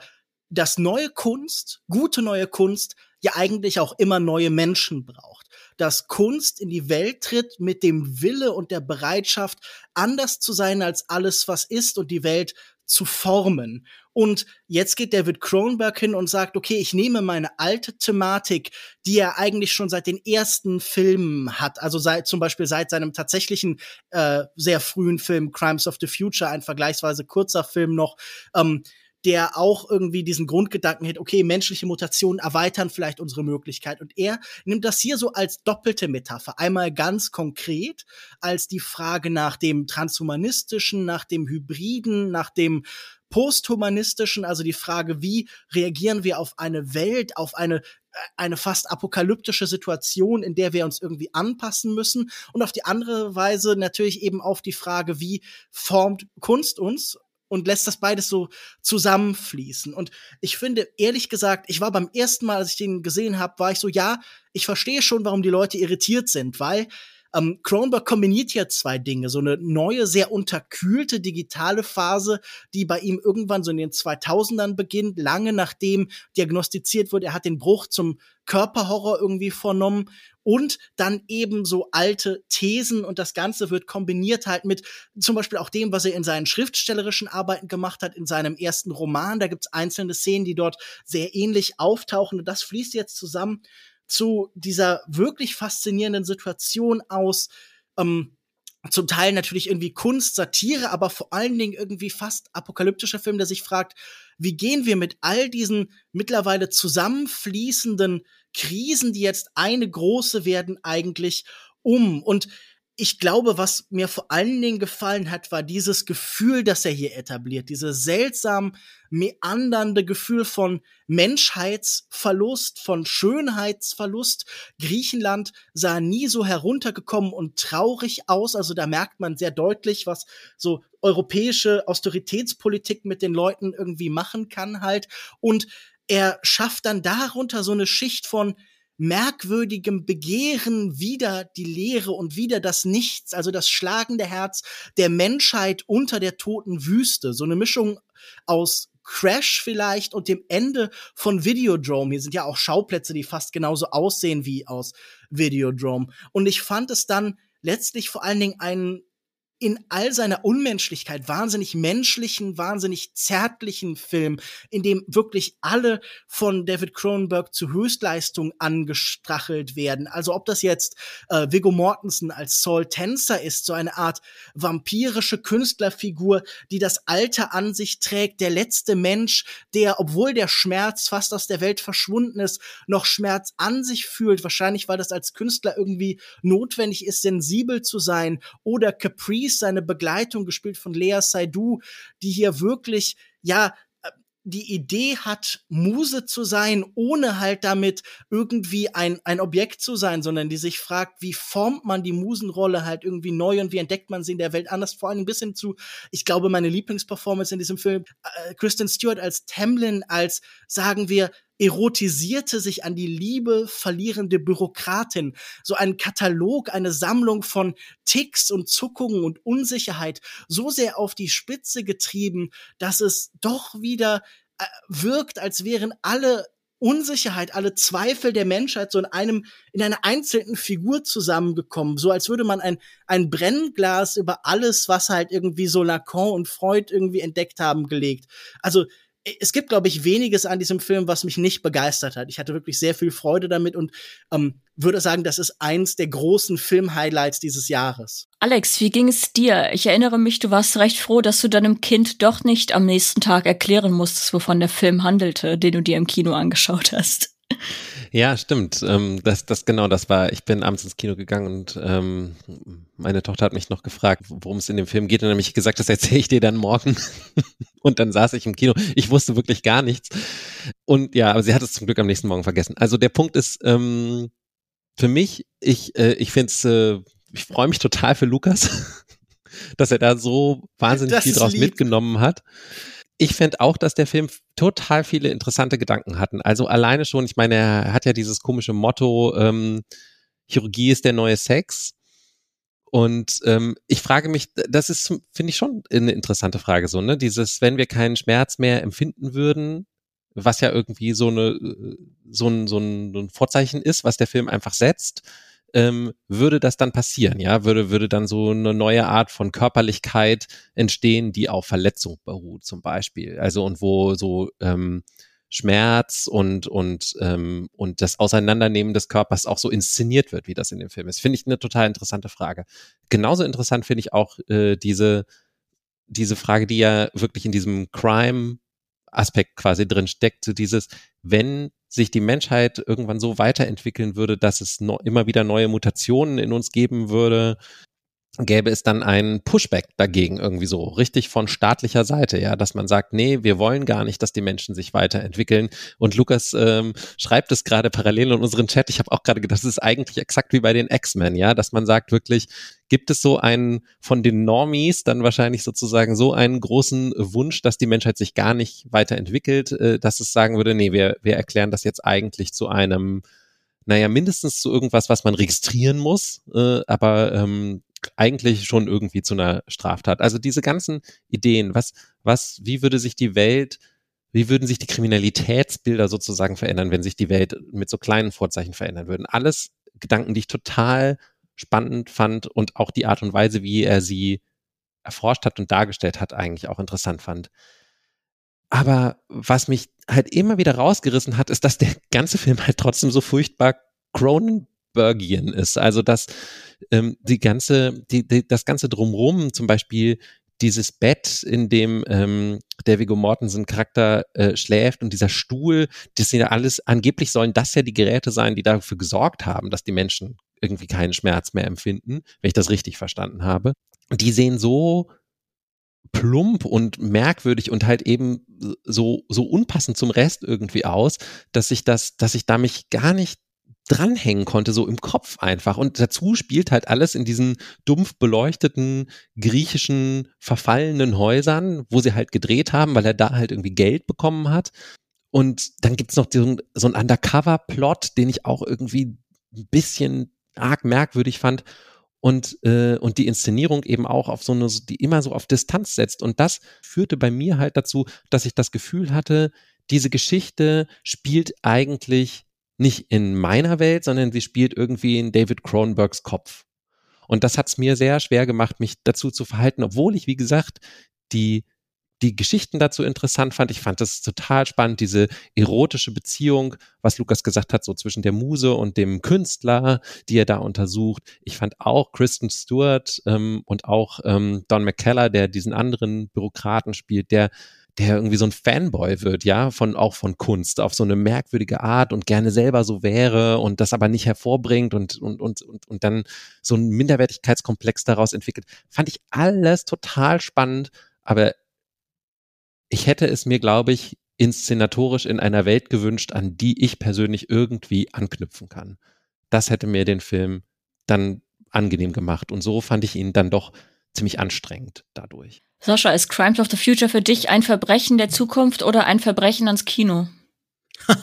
dass neue Kunst, gute neue Kunst, ja eigentlich auch immer neue Menschen braucht. Dass Kunst in die Welt tritt mit dem Wille und der Bereitschaft, anders zu sein als alles, was ist und die Welt zu formen. Und jetzt geht David Cronenberg hin und sagt, okay, ich nehme meine alte Thematik, die er eigentlich schon seit den ersten Filmen hat, also seit zum Beispiel seit seinem tatsächlichen äh, sehr frühen Film Crimes of the Future, ein vergleichsweise kurzer Film noch, ähm, der auch irgendwie diesen Grundgedanken hat, okay, menschliche Mutationen erweitern vielleicht unsere Möglichkeit. Und er nimmt das hier so als doppelte Metapher. Einmal ganz konkret als die Frage nach dem Transhumanistischen, nach dem Hybriden, nach dem posthumanistischen, also die Frage, wie reagieren wir auf eine Welt, auf eine äh, eine fast apokalyptische Situation, in der wir uns irgendwie anpassen müssen und auf die andere Weise natürlich eben auf die Frage, wie formt Kunst uns und lässt das beides so zusammenfließen. Und ich finde, ehrlich gesagt, ich war beim ersten Mal, als ich den gesehen habe, war ich so, ja, ich verstehe schon, warum die Leute irritiert sind, weil ähm, Cronenberg kombiniert ja zwei Dinge. So eine neue, sehr unterkühlte digitale Phase, die bei ihm irgendwann so in den 2000ern beginnt, lange nachdem diagnostiziert wurde, er hat den Bruch zum Körperhorror irgendwie vornommen und dann eben so alte Thesen und das Ganze wird kombiniert halt mit zum Beispiel auch dem, was er in seinen schriftstellerischen Arbeiten gemacht hat, in seinem ersten Roman. Da gibt's einzelne Szenen, die dort sehr ähnlich auftauchen und das fließt jetzt zusammen zu dieser wirklich faszinierenden Situation aus, ähm, zum Teil natürlich irgendwie Kunst, Satire, aber vor allen Dingen irgendwie fast apokalyptischer Film, der sich fragt, wie gehen wir mit all diesen mittlerweile zusammenfließenden Krisen, die jetzt eine große werden, eigentlich um? Und ich glaube, was mir vor allen Dingen gefallen hat, war dieses Gefühl, das er hier etabliert, dieses seltsam meandernde Gefühl von Menschheitsverlust, von Schönheitsverlust. Griechenland sah nie so heruntergekommen und traurig aus, also da merkt man sehr deutlich, was so europäische Austeritätspolitik mit den Leuten irgendwie machen kann halt und er schafft dann darunter so eine Schicht von merkwürdigem Begehren wieder die Leere und wieder das Nichts, also das schlagende Herz der Menschheit unter der toten Wüste. So eine Mischung aus Crash vielleicht und dem Ende von Videodrome. Hier sind ja auch Schauplätze, die fast genauso aussehen wie aus Videodrome. Und ich fand es dann letztlich vor allen Dingen einen in all seiner Unmenschlichkeit wahnsinnig menschlichen, wahnsinnig zärtlichen Film, in dem wirklich alle von David Cronenberg zu Höchstleistung angestrachelt werden. Also ob das jetzt äh, Viggo Mortensen als Saul Tenser ist, so eine Art vampirische Künstlerfigur, die das Alter an sich trägt, der letzte Mensch, der, obwohl der Schmerz fast aus der Welt verschwunden ist, noch Schmerz an sich fühlt, wahrscheinlich weil das als Künstler irgendwie notwendig ist, sensibel zu sein, oder Caprice Reese, seine Begleitung, gespielt von Lea Seydoux, die hier wirklich, ja, die Idee hat, Muse zu sein, ohne halt damit irgendwie ein, ein Objekt zu sein, sondern die sich fragt, wie formt man die Musenrolle halt irgendwie neu und wie entdeckt man sie in der Welt anders, vor allem ein bisschen zu, ich glaube, meine Lieblingsperformance in diesem Film, äh, Kristen Stewart als Tamlin, als, sagen wir, erotisierte sich an die Liebe verlierende Bürokratin. So ein Katalog, eine Sammlung von Ticks und Zuckungen und Unsicherheit so sehr auf die Spitze getrieben, dass es doch wieder äh, wirkt, als wären alle Unsicherheit, alle Zweifel der Menschheit so in einem, in einer einzelnen Figur zusammengekommen. So als würde man ein, ein Brennglas über alles, was halt irgendwie so Lacan und Freud irgendwie entdeckt haben, gelegt. Also es gibt, glaube ich, weniges an diesem Film, was mich nicht begeistert hat. Ich hatte wirklich sehr viel Freude damit und ähm, würde sagen, das ist eins der großen Film-Highlights dieses Jahres. Alex, wie ging es dir? Ich erinnere mich, du warst recht froh, dass du deinem Kind doch nicht am nächsten Tag erklären musstest, wovon der Film handelte, den du dir im Kino angeschaut hast. Ja, stimmt. Ähm, das, das genau, das war. Ich bin abends ins Kino gegangen und ähm, meine Tochter hat mich noch gefragt, worum es in dem Film geht, und dann habe ich gesagt, das erzähle ich dir dann morgen. und dann saß ich im Kino. Ich wusste wirklich gar nichts. Und ja, aber sie hat es zum Glück am nächsten Morgen vergessen. Also der Punkt ist ähm, für mich, ich äh, ich finde es, äh, ich freue mich total für Lukas, dass er da so wahnsinnig das viel draus lieb. mitgenommen hat ich finde auch, dass der Film total viele interessante Gedanken hatten. Also alleine schon, ich meine, er hat ja dieses komische Motto, ähm, Chirurgie ist der neue Sex. Und ähm, ich frage mich, das ist, finde ich schon eine interessante Frage, so, ne? Dieses, wenn wir keinen Schmerz mehr empfinden würden, was ja irgendwie so eine, so ein, so ein, so ein Vorzeichen ist, was der Film einfach setzt, ähm, würde das dann passieren, ja, würde, würde dann so eine neue Art von Körperlichkeit entstehen, die auf Verletzung beruht, zum Beispiel. Also und wo so ähm, Schmerz und und ähm, und das Auseinandernehmen des Körpers auch so inszeniert wird, wie das in dem Film ist. Finde ich eine total interessante Frage. Genauso interessant finde ich auch äh, diese diese Frage, die ja wirklich in diesem Crime Aspekt quasi drin steckt, so dieses, wenn sich die Menschheit irgendwann so weiterentwickeln würde, dass es no immer wieder neue Mutationen in uns geben würde, gäbe es dann ein Pushback dagegen irgendwie so, richtig von staatlicher Seite, ja, dass man sagt, nee, wir wollen gar nicht, dass die Menschen sich weiterentwickeln. Und Lukas ähm, schreibt es gerade parallel in unserem Chat. Ich habe auch gerade gedacht, das ist eigentlich exakt wie bei den X-Men, ja, dass man sagt wirklich, gibt es so einen von den Normies dann wahrscheinlich sozusagen so einen großen Wunsch, dass die Menschheit sich gar nicht weiterentwickelt, äh, dass es sagen würde, nee, wir, wir erklären das jetzt eigentlich zu einem naja, mindestens zu irgendwas, was man registrieren muss, äh, aber ähm, eigentlich schon irgendwie zu einer Straftat. Also diese ganzen Ideen, was, was, wie würde sich die Welt, wie würden sich die Kriminalitätsbilder sozusagen verändern, wenn sich die Welt mit so kleinen Vorzeichen verändern würden? Alles Gedanken, die ich total spannend fand und auch die Art und Weise, wie er sie erforscht hat und dargestellt hat, eigentlich auch interessant fand. Aber was mich halt immer wieder rausgerissen hat, ist, dass der ganze Film halt trotzdem so furchtbar Cronenbergian ist. Also dass ähm, die ganze, die, die, das ganze drumrum, zum Beispiel dieses Bett, in dem ähm, der Viggo Mortensen Charakter äh, schläft und dieser Stuhl, das sind ja alles, angeblich sollen das ja die Geräte sein, die dafür gesorgt haben, dass die Menschen irgendwie keinen Schmerz mehr empfinden, wenn ich das richtig verstanden habe. Die sehen so plump und merkwürdig und halt eben so, so unpassend zum Rest irgendwie aus, dass ich das, dass ich da mich gar nicht dranhängen konnte, so im Kopf einfach. Und dazu spielt halt alles in diesen dumpf beleuchteten griechischen verfallenen Häusern, wo sie halt gedreht haben, weil er da halt irgendwie Geld bekommen hat. Und dann gibt's noch so, so einen Undercover-Plot, den ich auch irgendwie ein bisschen arg merkwürdig fand. Und, äh, und die Inszenierung eben auch auf so eine, die immer so auf Distanz setzt. Und das führte bei mir halt dazu, dass ich das Gefühl hatte, diese Geschichte spielt eigentlich nicht in meiner Welt, sondern sie spielt irgendwie in David Cronenbergs Kopf. Und das hat es mir sehr schwer gemacht, mich dazu zu verhalten, obwohl ich, wie gesagt, die die Geschichten dazu interessant fand. Ich fand das total spannend, diese erotische Beziehung, was Lukas gesagt hat, so zwischen der Muse und dem Künstler, die er da untersucht. Ich fand auch Kristen Stewart ähm, und auch ähm, Don McKellar, der diesen anderen Bürokraten spielt, der der irgendwie so ein Fanboy wird, ja, von auch von Kunst auf so eine merkwürdige Art und gerne selber so wäre und das aber nicht hervorbringt und und und und, und dann so ein Minderwertigkeitskomplex daraus entwickelt, fand ich alles total spannend, aber ich hätte es mir, glaube ich, inszenatorisch in einer Welt gewünscht, an die ich persönlich irgendwie anknüpfen kann. Das hätte mir den Film dann angenehm gemacht und so fand ich ihn dann doch ziemlich anstrengend dadurch. Sascha, ist Crimes of the Future für dich ein Verbrechen der Zukunft oder ein Verbrechen ans Kino?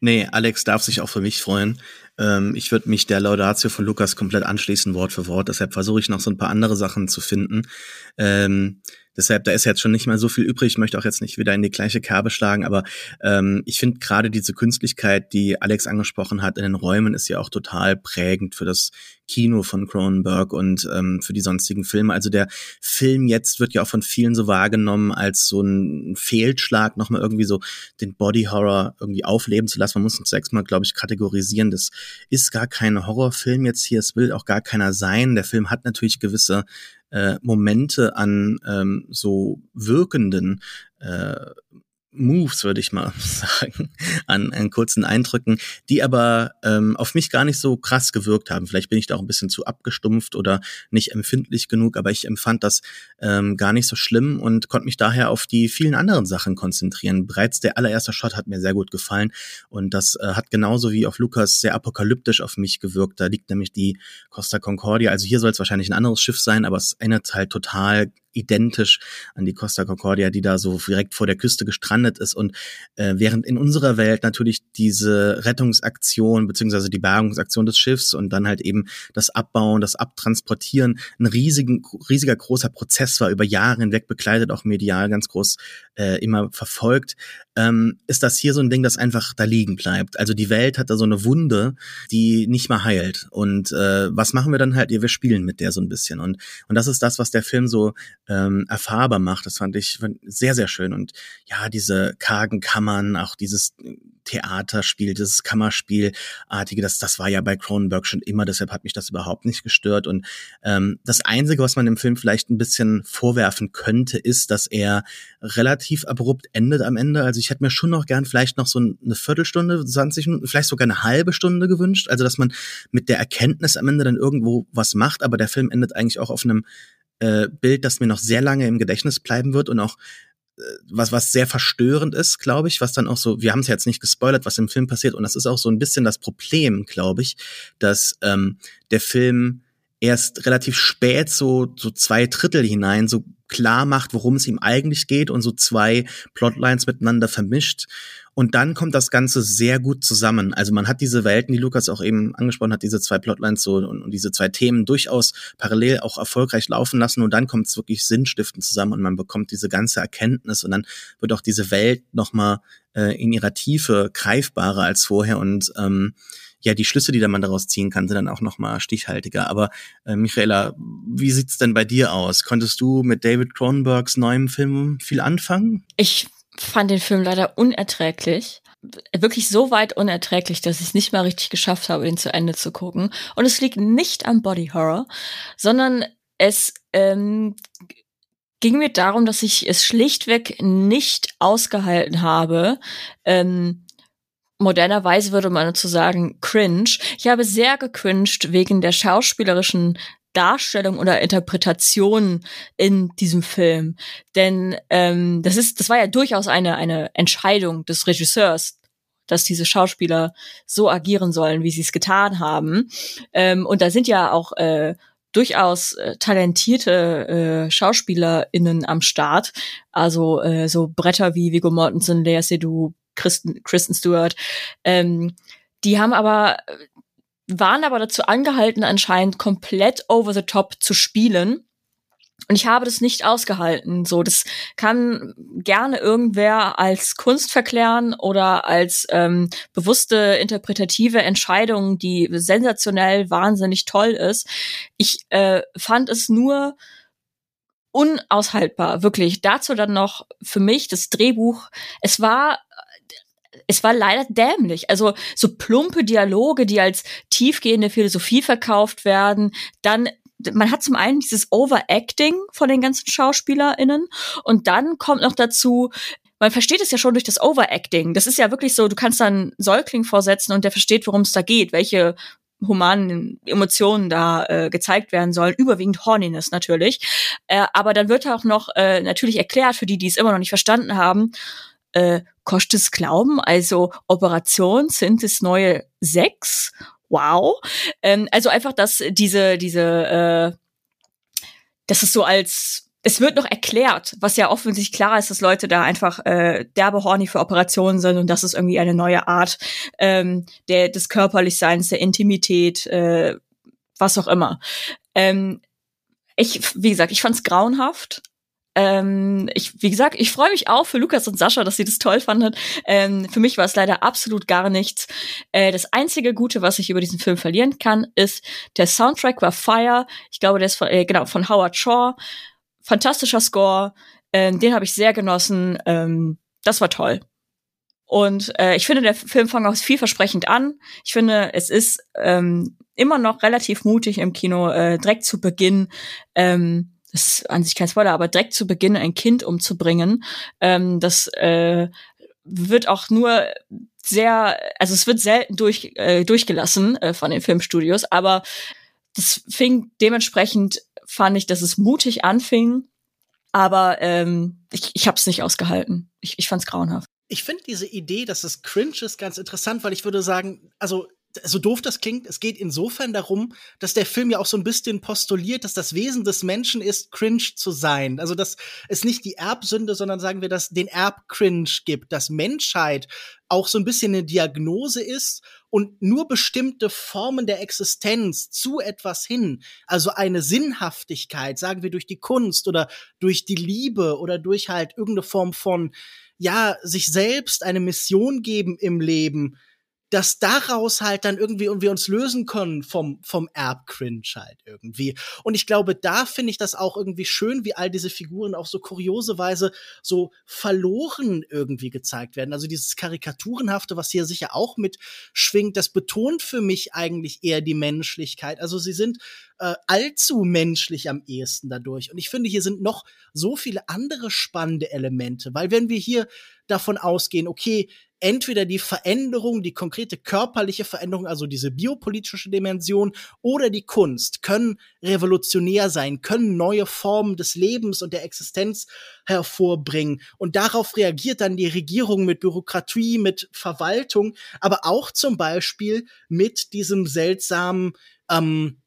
nee, Alex darf sich auch für mich freuen. Ähm, ich würde mich der Laudatio von Lukas komplett anschließen, Wort für Wort. Deshalb versuche ich noch so ein paar andere Sachen zu finden. Ähm, Deshalb, da ist jetzt schon nicht mehr so viel übrig. Ich möchte auch jetzt nicht wieder in die gleiche Kerbe schlagen, aber ähm, ich finde gerade diese Künstlichkeit, die Alex angesprochen hat in den Räumen, ist ja auch total prägend für das Kino von Cronenberg und ähm, für die sonstigen Filme. Also der Film jetzt wird ja auch von vielen so wahrgenommen als so ein Fehlschlag, nochmal irgendwie so den Body Horror irgendwie aufleben zu lassen. Man muss uns sechs Mal, glaube ich, kategorisieren. Das ist gar kein Horrorfilm jetzt hier. Es will auch gar keiner sein. Der Film hat natürlich gewisse äh, Momente an ähm, so wirkenden äh, Moves, würde ich mal sagen, an, an kurzen Eindrücken, die aber ähm, auf mich gar nicht so krass gewirkt haben. Vielleicht bin ich da auch ein bisschen zu abgestumpft oder nicht empfindlich genug, aber ich empfand das ähm, gar nicht so schlimm und konnte mich daher auf die vielen anderen Sachen konzentrieren. Bereits der allererste Shot hat mir sehr gut gefallen und das äh, hat genauso wie auf Lukas sehr apokalyptisch auf mich gewirkt. Da liegt nämlich die Costa Concordia. Also hier soll es wahrscheinlich ein anderes Schiff sein, aber es erinnert halt total identisch an die Costa Concordia, die da so direkt vor der Küste gestrandet ist. Und äh, während in unserer Welt natürlich diese Rettungsaktion beziehungsweise die Bergungsaktion des Schiffs und dann halt eben das Abbauen, das Abtransportieren ein riesigen, riesiger großer Prozess war, über Jahre hinweg begleitet, auch medial ganz groß äh, immer verfolgt, ähm, ist das hier so ein Ding, das einfach da liegen bleibt. Also die Welt hat da so eine Wunde, die nicht mehr heilt. Und äh, was machen wir dann halt? Ja, wir spielen mit der so ein bisschen. Und, und das ist das, was der Film so ähm, erfahrbar macht. Das fand ich sehr, sehr schön. Und ja, diese kargen Kammern, auch dieses Theaterspiel, dieses Kammerspielartige, das, das war ja bei Cronenberg schon immer, deshalb hat mich das überhaupt nicht gestört. Und ähm, das Einzige, was man dem Film vielleicht ein bisschen vorwerfen könnte, ist, dass er relativ abrupt endet am Ende. Also ich hätte mir schon noch gern vielleicht noch so eine Viertelstunde, 20 Minuten, vielleicht sogar eine halbe Stunde gewünscht. Also dass man mit der Erkenntnis am Ende dann irgendwo was macht, aber der Film endet eigentlich auch auf einem äh, Bild, das mir noch sehr lange im Gedächtnis bleiben wird und auch was, was sehr verstörend ist, glaube ich, was dann auch so, wir haben es jetzt nicht gespoilert, was im Film passiert, und das ist auch so ein bisschen das Problem, glaube ich, dass ähm, der Film erst relativ spät so, so zwei Drittel hinein so klar macht, worum es ihm eigentlich geht und so zwei Plotlines miteinander vermischt. Und dann kommt das Ganze sehr gut zusammen. Also man hat diese Welten, die Lukas auch eben angesprochen hat, diese zwei Plotlines so und, und diese zwei Themen durchaus parallel auch erfolgreich laufen lassen und dann kommt es wirklich sinnstiftend zusammen und man bekommt diese ganze Erkenntnis und dann wird auch diese Welt nochmal äh, in ihrer Tiefe greifbarer als vorher und ähm, ja, die Schlüsse, die da man daraus ziehen kann, sind dann auch nochmal stichhaltiger. Aber äh, Michaela, wie sieht's denn bei dir aus? Konntest du mit David Cronenbergs neuem Film viel anfangen? Ich fand den Film leider unerträglich. Wirklich so weit unerträglich, dass ich es nicht mal richtig geschafft habe, ihn zu Ende zu gucken. Und es liegt nicht am Body Horror, sondern es ähm, ging mir darum, dass ich es schlichtweg nicht ausgehalten habe. Ähm, modernerweise würde man dazu sagen, cringe. Ich habe sehr gecringed wegen der schauspielerischen Darstellung oder Interpretation in diesem Film. Denn ähm, das ist, das war ja durchaus eine, eine Entscheidung des Regisseurs, dass diese Schauspieler so agieren sollen, wie sie es getan haben. Ähm, und da sind ja auch äh, durchaus äh, talentierte äh, SchauspielerInnen am Start. Also äh, so Bretter wie Viggo Mortensen, Lea Seydoux, Kristen, Kristen Stewart. Ähm, die haben aber waren aber dazu angehalten, anscheinend komplett over the top zu spielen. Und ich habe das nicht ausgehalten. So, das kann gerne irgendwer als Kunst verklären oder als ähm, bewusste interpretative Entscheidung, die sensationell wahnsinnig toll ist. Ich äh, fand es nur unaushaltbar, wirklich. Dazu dann noch für mich das Drehbuch. Es war es war leider dämlich. Also so plumpe Dialoge, die als tiefgehende Philosophie verkauft werden, dann man hat zum einen dieses Overacting von den ganzen SchauspielerInnen und dann kommt noch dazu, man versteht es ja schon durch das Overacting. Das ist ja wirklich so, du kannst dann Säugling vorsetzen und der versteht, worum es da geht, welche humanen Emotionen da äh, gezeigt werden sollen, überwiegend Horniness natürlich. Äh, aber dann wird auch noch äh, natürlich erklärt, für die, die es immer noch nicht verstanden haben, äh, kostet es Glauben, also Operation sind es neue sechs. Wow. Ähm, also einfach, dass diese, diese, äh, dass es so als es wird noch erklärt, was ja offensichtlich klar ist, dass Leute da einfach äh, derbe horny für Operationen sind und das ist irgendwie eine neue Art ähm, der, des Körperlichseins, der Intimität, äh, was auch immer. Ähm, ich, wie gesagt, ich fand's grauenhaft. Ähm, ich, wie gesagt, ich freue mich auch für Lukas und Sascha, dass sie das toll fanden. Ähm, für mich war es leider absolut gar nichts. Äh, das einzige Gute, was ich über diesen Film verlieren kann, ist, der Soundtrack war Fire. Ich glaube, der ist von, äh, genau, von Howard Shaw. Fantastischer Score. Ähm, den habe ich sehr genossen. Ähm, das war toll. Und äh, ich finde, der Film fängt auch vielversprechend an. Ich finde, es ist ähm, immer noch relativ mutig im Kino, äh, direkt zu Beginn ähm, das ist an sich kein Spoiler, aber direkt zu Beginn ein Kind umzubringen, ähm, das äh, wird auch nur sehr, also es wird selten durch, äh, durchgelassen äh, von den Filmstudios, aber das fing dementsprechend, fand ich, dass es mutig anfing, aber ähm, ich, ich habe es nicht ausgehalten. Ich, ich fand es grauenhaft. Ich finde diese Idee, dass es cringe ist, ganz interessant, weil ich würde sagen, also so doof das klingt, es geht insofern darum, dass der Film ja auch so ein bisschen postuliert, dass das Wesen des Menschen ist, cringe zu sein. Also, dass es nicht die Erbsünde, sondern sagen wir, dass den Erbcringe gibt, dass Menschheit auch so ein bisschen eine Diagnose ist und nur bestimmte Formen der Existenz zu etwas hin, also eine Sinnhaftigkeit, sagen wir durch die Kunst oder durch die Liebe oder durch halt irgendeine Form von ja, sich selbst eine Mission geben im Leben, dass daraus halt dann irgendwie und wir uns lösen können vom vom Erbcringe halt irgendwie. Und ich glaube, da finde ich das auch irgendwie schön, wie all diese Figuren auf so kuriose Weise so verloren irgendwie gezeigt werden. Also dieses karikaturenhafte, was hier sicher auch mitschwingt, das betont für mich eigentlich eher die Menschlichkeit. Also sie sind äh, allzu menschlich am ehesten dadurch. Und ich finde, hier sind noch so viele andere spannende Elemente, weil wenn wir hier davon ausgehen, okay, entweder die Veränderung, die konkrete körperliche Veränderung, also diese biopolitische Dimension oder die Kunst können revolutionär sein, können neue Formen des Lebens und der Existenz hervorbringen. Und darauf reagiert dann die Regierung mit Bürokratie, mit Verwaltung, aber auch zum Beispiel mit diesem seltsamen ähm,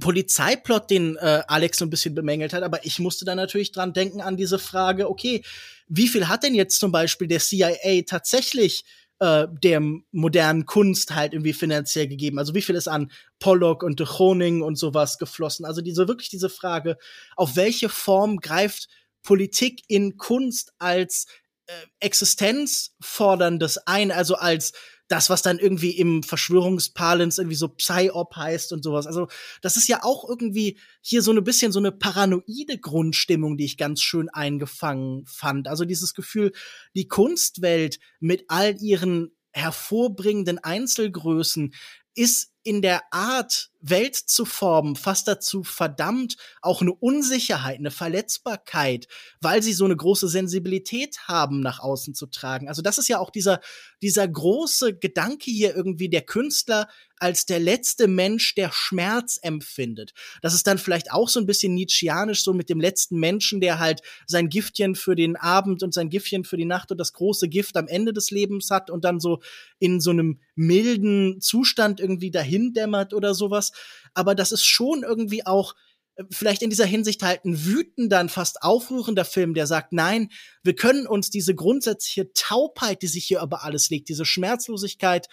Polizeiplot, den äh, Alex so ein bisschen bemängelt hat, aber ich musste dann natürlich dran denken an diese Frage, okay, wie viel hat denn jetzt zum Beispiel der CIA tatsächlich äh, der modernen Kunst halt irgendwie finanziell gegeben? Also wie viel ist an Pollock und de Groning und sowas geflossen? Also diese wirklich diese Frage, auf welche Form greift Politik in Kunst als äh, existenzforderndes ein, also als das, was dann irgendwie im Verschwörungspalens irgendwie so Psy-Op heißt und sowas. Also, das ist ja auch irgendwie hier so ein bisschen so eine paranoide Grundstimmung, die ich ganz schön eingefangen fand. Also dieses Gefühl, die Kunstwelt mit all ihren hervorbringenden Einzelgrößen ist in der Art, Welt zu formen, fast dazu verdammt, auch eine Unsicherheit, eine Verletzbarkeit, weil sie so eine große Sensibilität haben, nach außen zu tragen. Also das ist ja auch dieser, dieser große Gedanke hier irgendwie, der Künstler als der letzte Mensch, der Schmerz empfindet. Das ist dann vielleicht auch so ein bisschen Nietzscheanisch, so mit dem letzten Menschen, der halt sein Giftchen für den Abend und sein Giftchen für die Nacht und das große Gift am Ende des Lebens hat und dann so in so einem milden Zustand irgendwie dahin dämmert oder sowas aber das ist schon irgendwie auch vielleicht in dieser Hinsicht halt ein wütender, fast aufrührender Film, der sagt, nein, wir können uns diese grundsätzliche Taubheit, die sich hier über alles legt, diese Schmerzlosigkeit,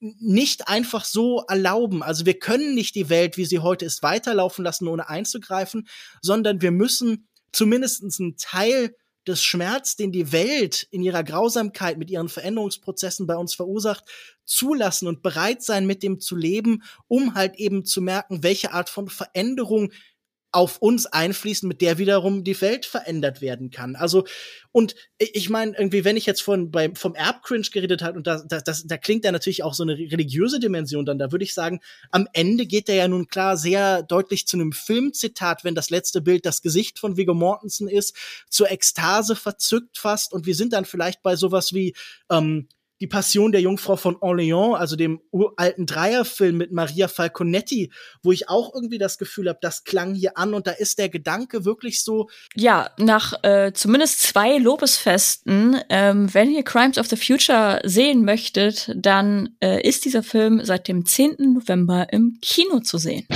nicht einfach so erlauben. Also wir können nicht die Welt, wie sie heute ist, weiterlaufen lassen, ohne einzugreifen, sondern wir müssen zumindest einen Teil des Schmerz, den die Welt in ihrer Grausamkeit mit ihren Veränderungsprozessen bei uns verursacht, zulassen und bereit sein, mit dem zu leben, um halt eben zu merken, welche Art von Veränderung auf uns einfließen, mit der wiederum die Welt verändert werden kann. Also, und ich meine, irgendwie, wenn ich jetzt von, bei, vom Erbcringe geredet habe, und da, da, das, da klingt ja natürlich auch so eine religiöse Dimension dann, da würde ich sagen, am Ende geht der ja nun klar sehr deutlich zu einem Filmzitat, wenn das letzte Bild das Gesicht von Viggo Mortensen ist, zur Ekstase verzückt fast, und wir sind dann vielleicht bei sowas wie, ähm, die Passion der Jungfrau von Orléans, also dem alten Dreierfilm mit Maria Falconetti, wo ich auch irgendwie das Gefühl habe, das klang hier an und da ist der Gedanke wirklich so. Ja, nach äh, zumindest zwei Lobesfesten, ähm, wenn ihr Crimes of the Future sehen möchtet, dann äh, ist dieser Film seit dem 10. November im Kino zu sehen.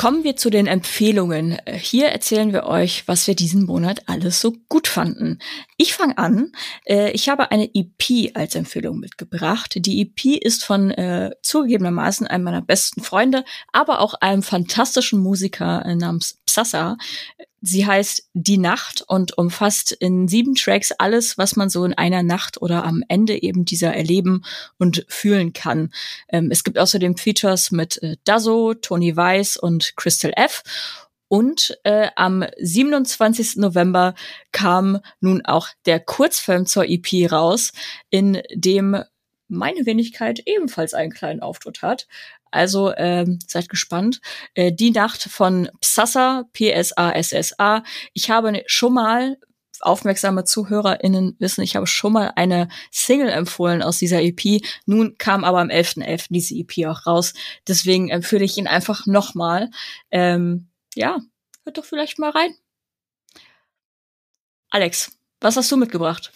Kommen wir zu den Empfehlungen. Hier erzählen wir euch, was wir diesen Monat alles so gut fanden. Ich fange an. Äh, ich habe eine EP als Empfehlung mitgebracht. Die EP ist von äh, zugegebenermaßen einem meiner besten Freunde, aber auch einem fantastischen Musiker äh, namens Psassa. Sie heißt Die Nacht und umfasst in sieben Tracks alles, was man so in einer Nacht oder am Ende eben dieser erleben und fühlen kann. Ähm, es gibt außerdem Features mit äh, Dazo, Tony Weiss und Crystal F. Und äh, am 27. November kam nun auch der Kurzfilm zur EP raus, in dem meine Wenigkeit ebenfalls einen kleinen Auftritt hat. Also ähm, seid gespannt. Äh, die Nacht von Psassa, P-S-A-S-S-A. Ich habe schon mal aufmerksame ZuhörerInnen wissen, ich habe schon mal eine Single empfohlen aus dieser EP. Nun kam aber am 11.11. .11. diese EP auch raus. Deswegen empfehle ich ihn einfach nochmal. Ähm, ja, hört doch vielleicht mal rein. Alex, was hast du mitgebracht?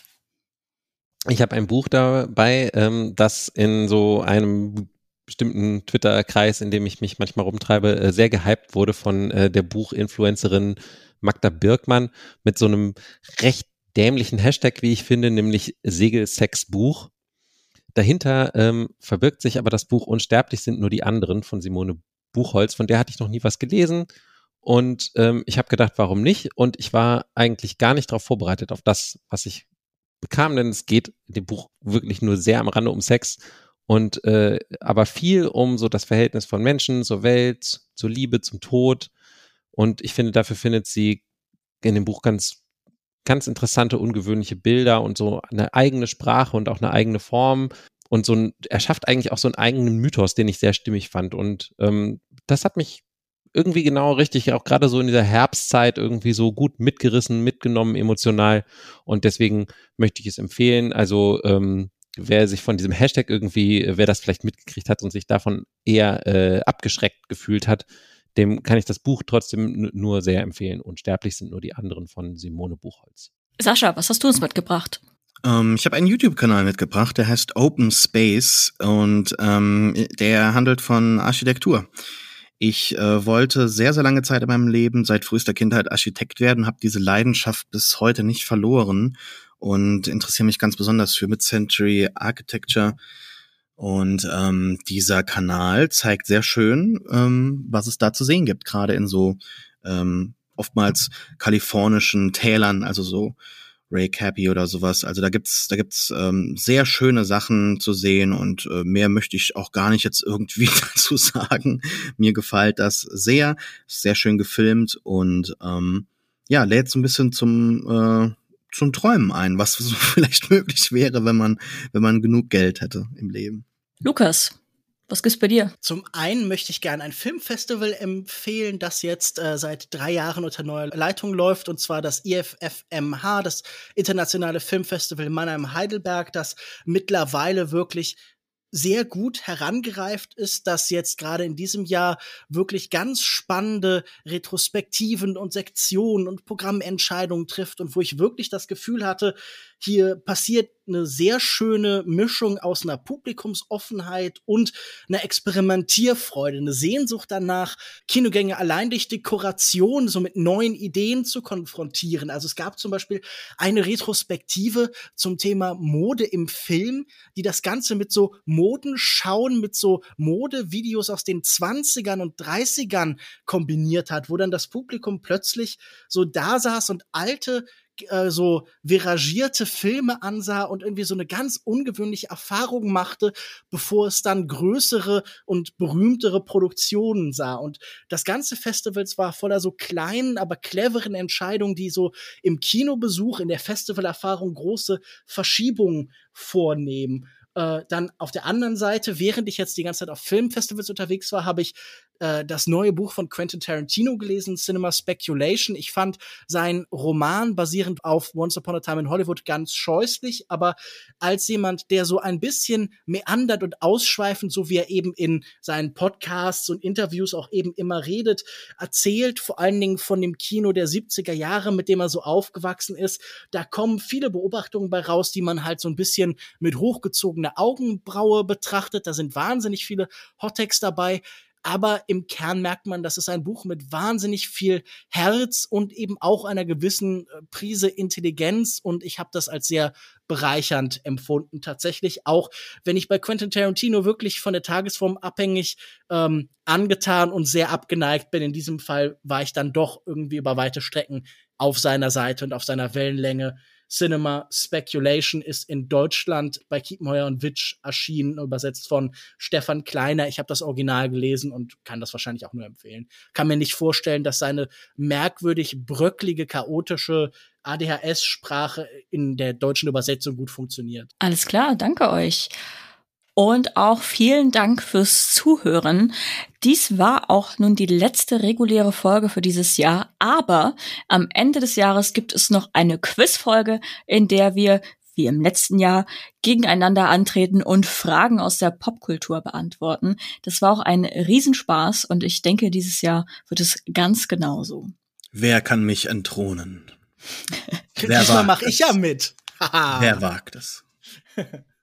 Ich habe ein Buch dabei, ähm, das in so einem bestimmten Twitter-Kreis, in dem ich mich manchmal rumtreibe, äh, sehr gehypt wurde von äh, der Buchinfluencerin Magda Birkmann mit so einem recht dämlichen Hashtag, wie ich finde, nämlich Segelsexbuch. Dahinter ähm, verbirgt sich aber das Buch Unsterblich sind nur die anderen von Simone Buchholz, von der hatte ich noch nie was gelesen. Und ähm, ich habe gedacht, warum nicht? Und ich war eigentlich gar nicht darauf vorbereitet, auf das, was ich bekam, denn es geht dem Buch wirklich nur sehr am Rande um Sex und äh, aber viel um so das Verhältnis von Menschen zur Welt, zur Liebe, zum Tod. Und ich finde, dafür findet sie in dem Buch ganz, ganz interessante, ungewöhnliche Bilder und so eine eigene Sprache und auch eine eigene Form. Und so ein, er schafft eigentlich auch so einen eigenen Mythos, den ich sehr stimmig fand. Und ähm, das hat mich irgendwie genau richtig, auch gerade so in dieser Herbstzeit irgendwie so gut mitgerissen, mitgenommen, emotional. Und deswegen möchte ich es empfehlen. Also ähm, wer sich von diesem Hashtag irgendwie, wer das vielleicht mitgekriegt hat und sich davon eher äh, abgeschreckt gefühlt hat, dem kann ich das Buch trotzdem nur sehr empfehlen. Unsterblich sind nur die anderen von Simone Buchholz. Sascha, was hast du uns mitgebracht? Ähm, ich habe einen YouTube-Kanal mitgebracht, der heißt Open Space und ähm, der handelt von Architektur. Ich äh, wollte sehr, sehr lange Zeit in meinem Leben, seit frühester Kindheit Architekt werden, habe diese Leidenschaft bis heute nicht verloren und interessiere mich ganz besonders für Mid-Century Architecture und ähm, dieser Kanal zeigt sehr schön, ähm, was es da zu sehen gibt, gerade in so ähm, oftmals kalifornischen Tälern, also so Ray Cappy oder sowas. Also da gibt's da gibt's ähm, sehr schöne Sachen zu sehen und äh, mehr möchte ich auch gar nicht jetzt irgendwie dazu sagen. Mir gefällt das sehr, sehr schön gefilmt und ähm, ja lädt so ein bisschen zum äh, zum Träumen ein, was so vielleicht möglich wäre, wenn man, wenn man genug Geld hätte im Leben. Lukas, was gibt's bei dir? Zum einen möchte ich gerne ein Filmfestival empfehlen, das jetzt äh, seit drei Jahren unter neuer Leitung läuft, und zwar das IFFMH, das Internationale Filmfestival Mannheim-Heidelberg, das mittlerweile wirklich sehr gut herangereift ist, dass jetzt gerade in diesem Jahr wirklich ganz spannende Retrospektiven und Sektionen und Programmentscheidungen trifft und wo ich wirklich das Gefühl hatte, hier passiert eine sehr schöne Mischung aus einer Publikumsoffenheit und einer Experimentierfreude, eine Sehnsucht danach, Kinogänge allein durch Dekoration so mit neuen Ideen zu konfrontieren. Also es gab zum Beispiel eine Retrospektive zum Thema Mode im Film, die das Ganze mit so Modenschauen, mit so Modevideos aus den 20ern und 30ern kombiniert hat, wo dann das Publikum plötzlich so da saß und alte äh, so viragierte Filme ansah und irgendwie so eine ganz ungewöhnliche Erfahrung machte, bevor es dann größere und berühmtere Produktionen sah. Und das ganze Festival war voller so kleinen, aber cleveren Entscheidungen, die so im Kinobesuch, in der Festivalerfahrung große Verschiebungen vornehmen. Äh, dann auf der anderen Seite, während ich jetzt die ganze Zeit auf Filmfestivals unterwegs war, habe ich äh, das neue Buch von Quentin Tarantino gelesen, Cinema Speculation. Ich fand seinen Roman basierend auf Once Upon a Time in Hollywood ganz scheußlich, aber als jemand, der so ein bisschen meandert und ausschweifend, so wie er eben in seinen Podcasts und Interviews auch eben immer redet, erzählt, vor allen Dingen von dem Kino der 70er Jahre, mit dem er so aufgewachsen ist, da kommen viele Beobachtungen bei raus, die man halt so ein bisschen mit hochgezogener Augenbraue betrachtet. Da sind wahnsinnig viele Hottex dabei aber im Kern merkt man, das ist ein Buch mit wahnsinnig viel Herz und eben auch einer gewissen äh, Prise Intelligenz und ich habe das als sehr bereichernd empfunden tatsächlich, auch wenn ich bei Quentin Tarantino wirklich von der Tagesform abhängig ähm, angetan und sehr abgeneigt bin. In diesem Fall war ich dann doch irgendwie über weite Strecken auf seiner Seite und auf seiner Wellenlänge Cinema Speculation ist in Deutschland bei Kiepenheuer und Witsch erschienen, übersetzt von Stefan Kleiner. Ich habe das Original gelesen und kann das wahrscheinlich auch nur empfehlen. Kann mir nicht vorstellen, dass seine merkwürdig bröcklige, chaotische ADHS-Sprache in der deutschen Übersetzung gut funktioniert. Alles klar, danke euch. Und auch vielen Dank fürs Zuhören. Dies war auch nun die letzte reguläre Folge für dieses Jahr, aber am Ende des Jahres gibt es noch eine Quizfolge, in der wir wie im letzten Jahr gegeneinander antreten und Fragen aus der Popkultur beantworten. Das war auch ein Riesenspaß und ich denke, dieses Jahr wird es ganz genauso. Wer kann mich entthronen? Diesmal mache ich ja mit. Wer wagt es?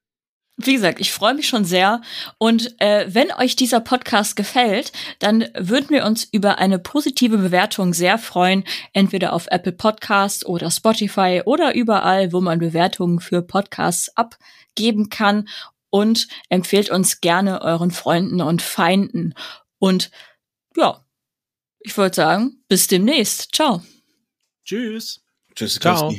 Wie gesagt, ich freue mich schon sehr. Und äh, wenn euch dieser Podcast gefällt, dann würden wir uns über eine positive Bewertung sehr freuen. Entweder auf Apple Podcasts oder Spotify oder überall, wo man Bewertungen für Podcasts abgeben kann. Und empfehlt uns gerne euren Freunden und Feinden. Und ja, ich würde sagen, bis demnächst. Ciao. Tschüss. Tschüss. Ciao.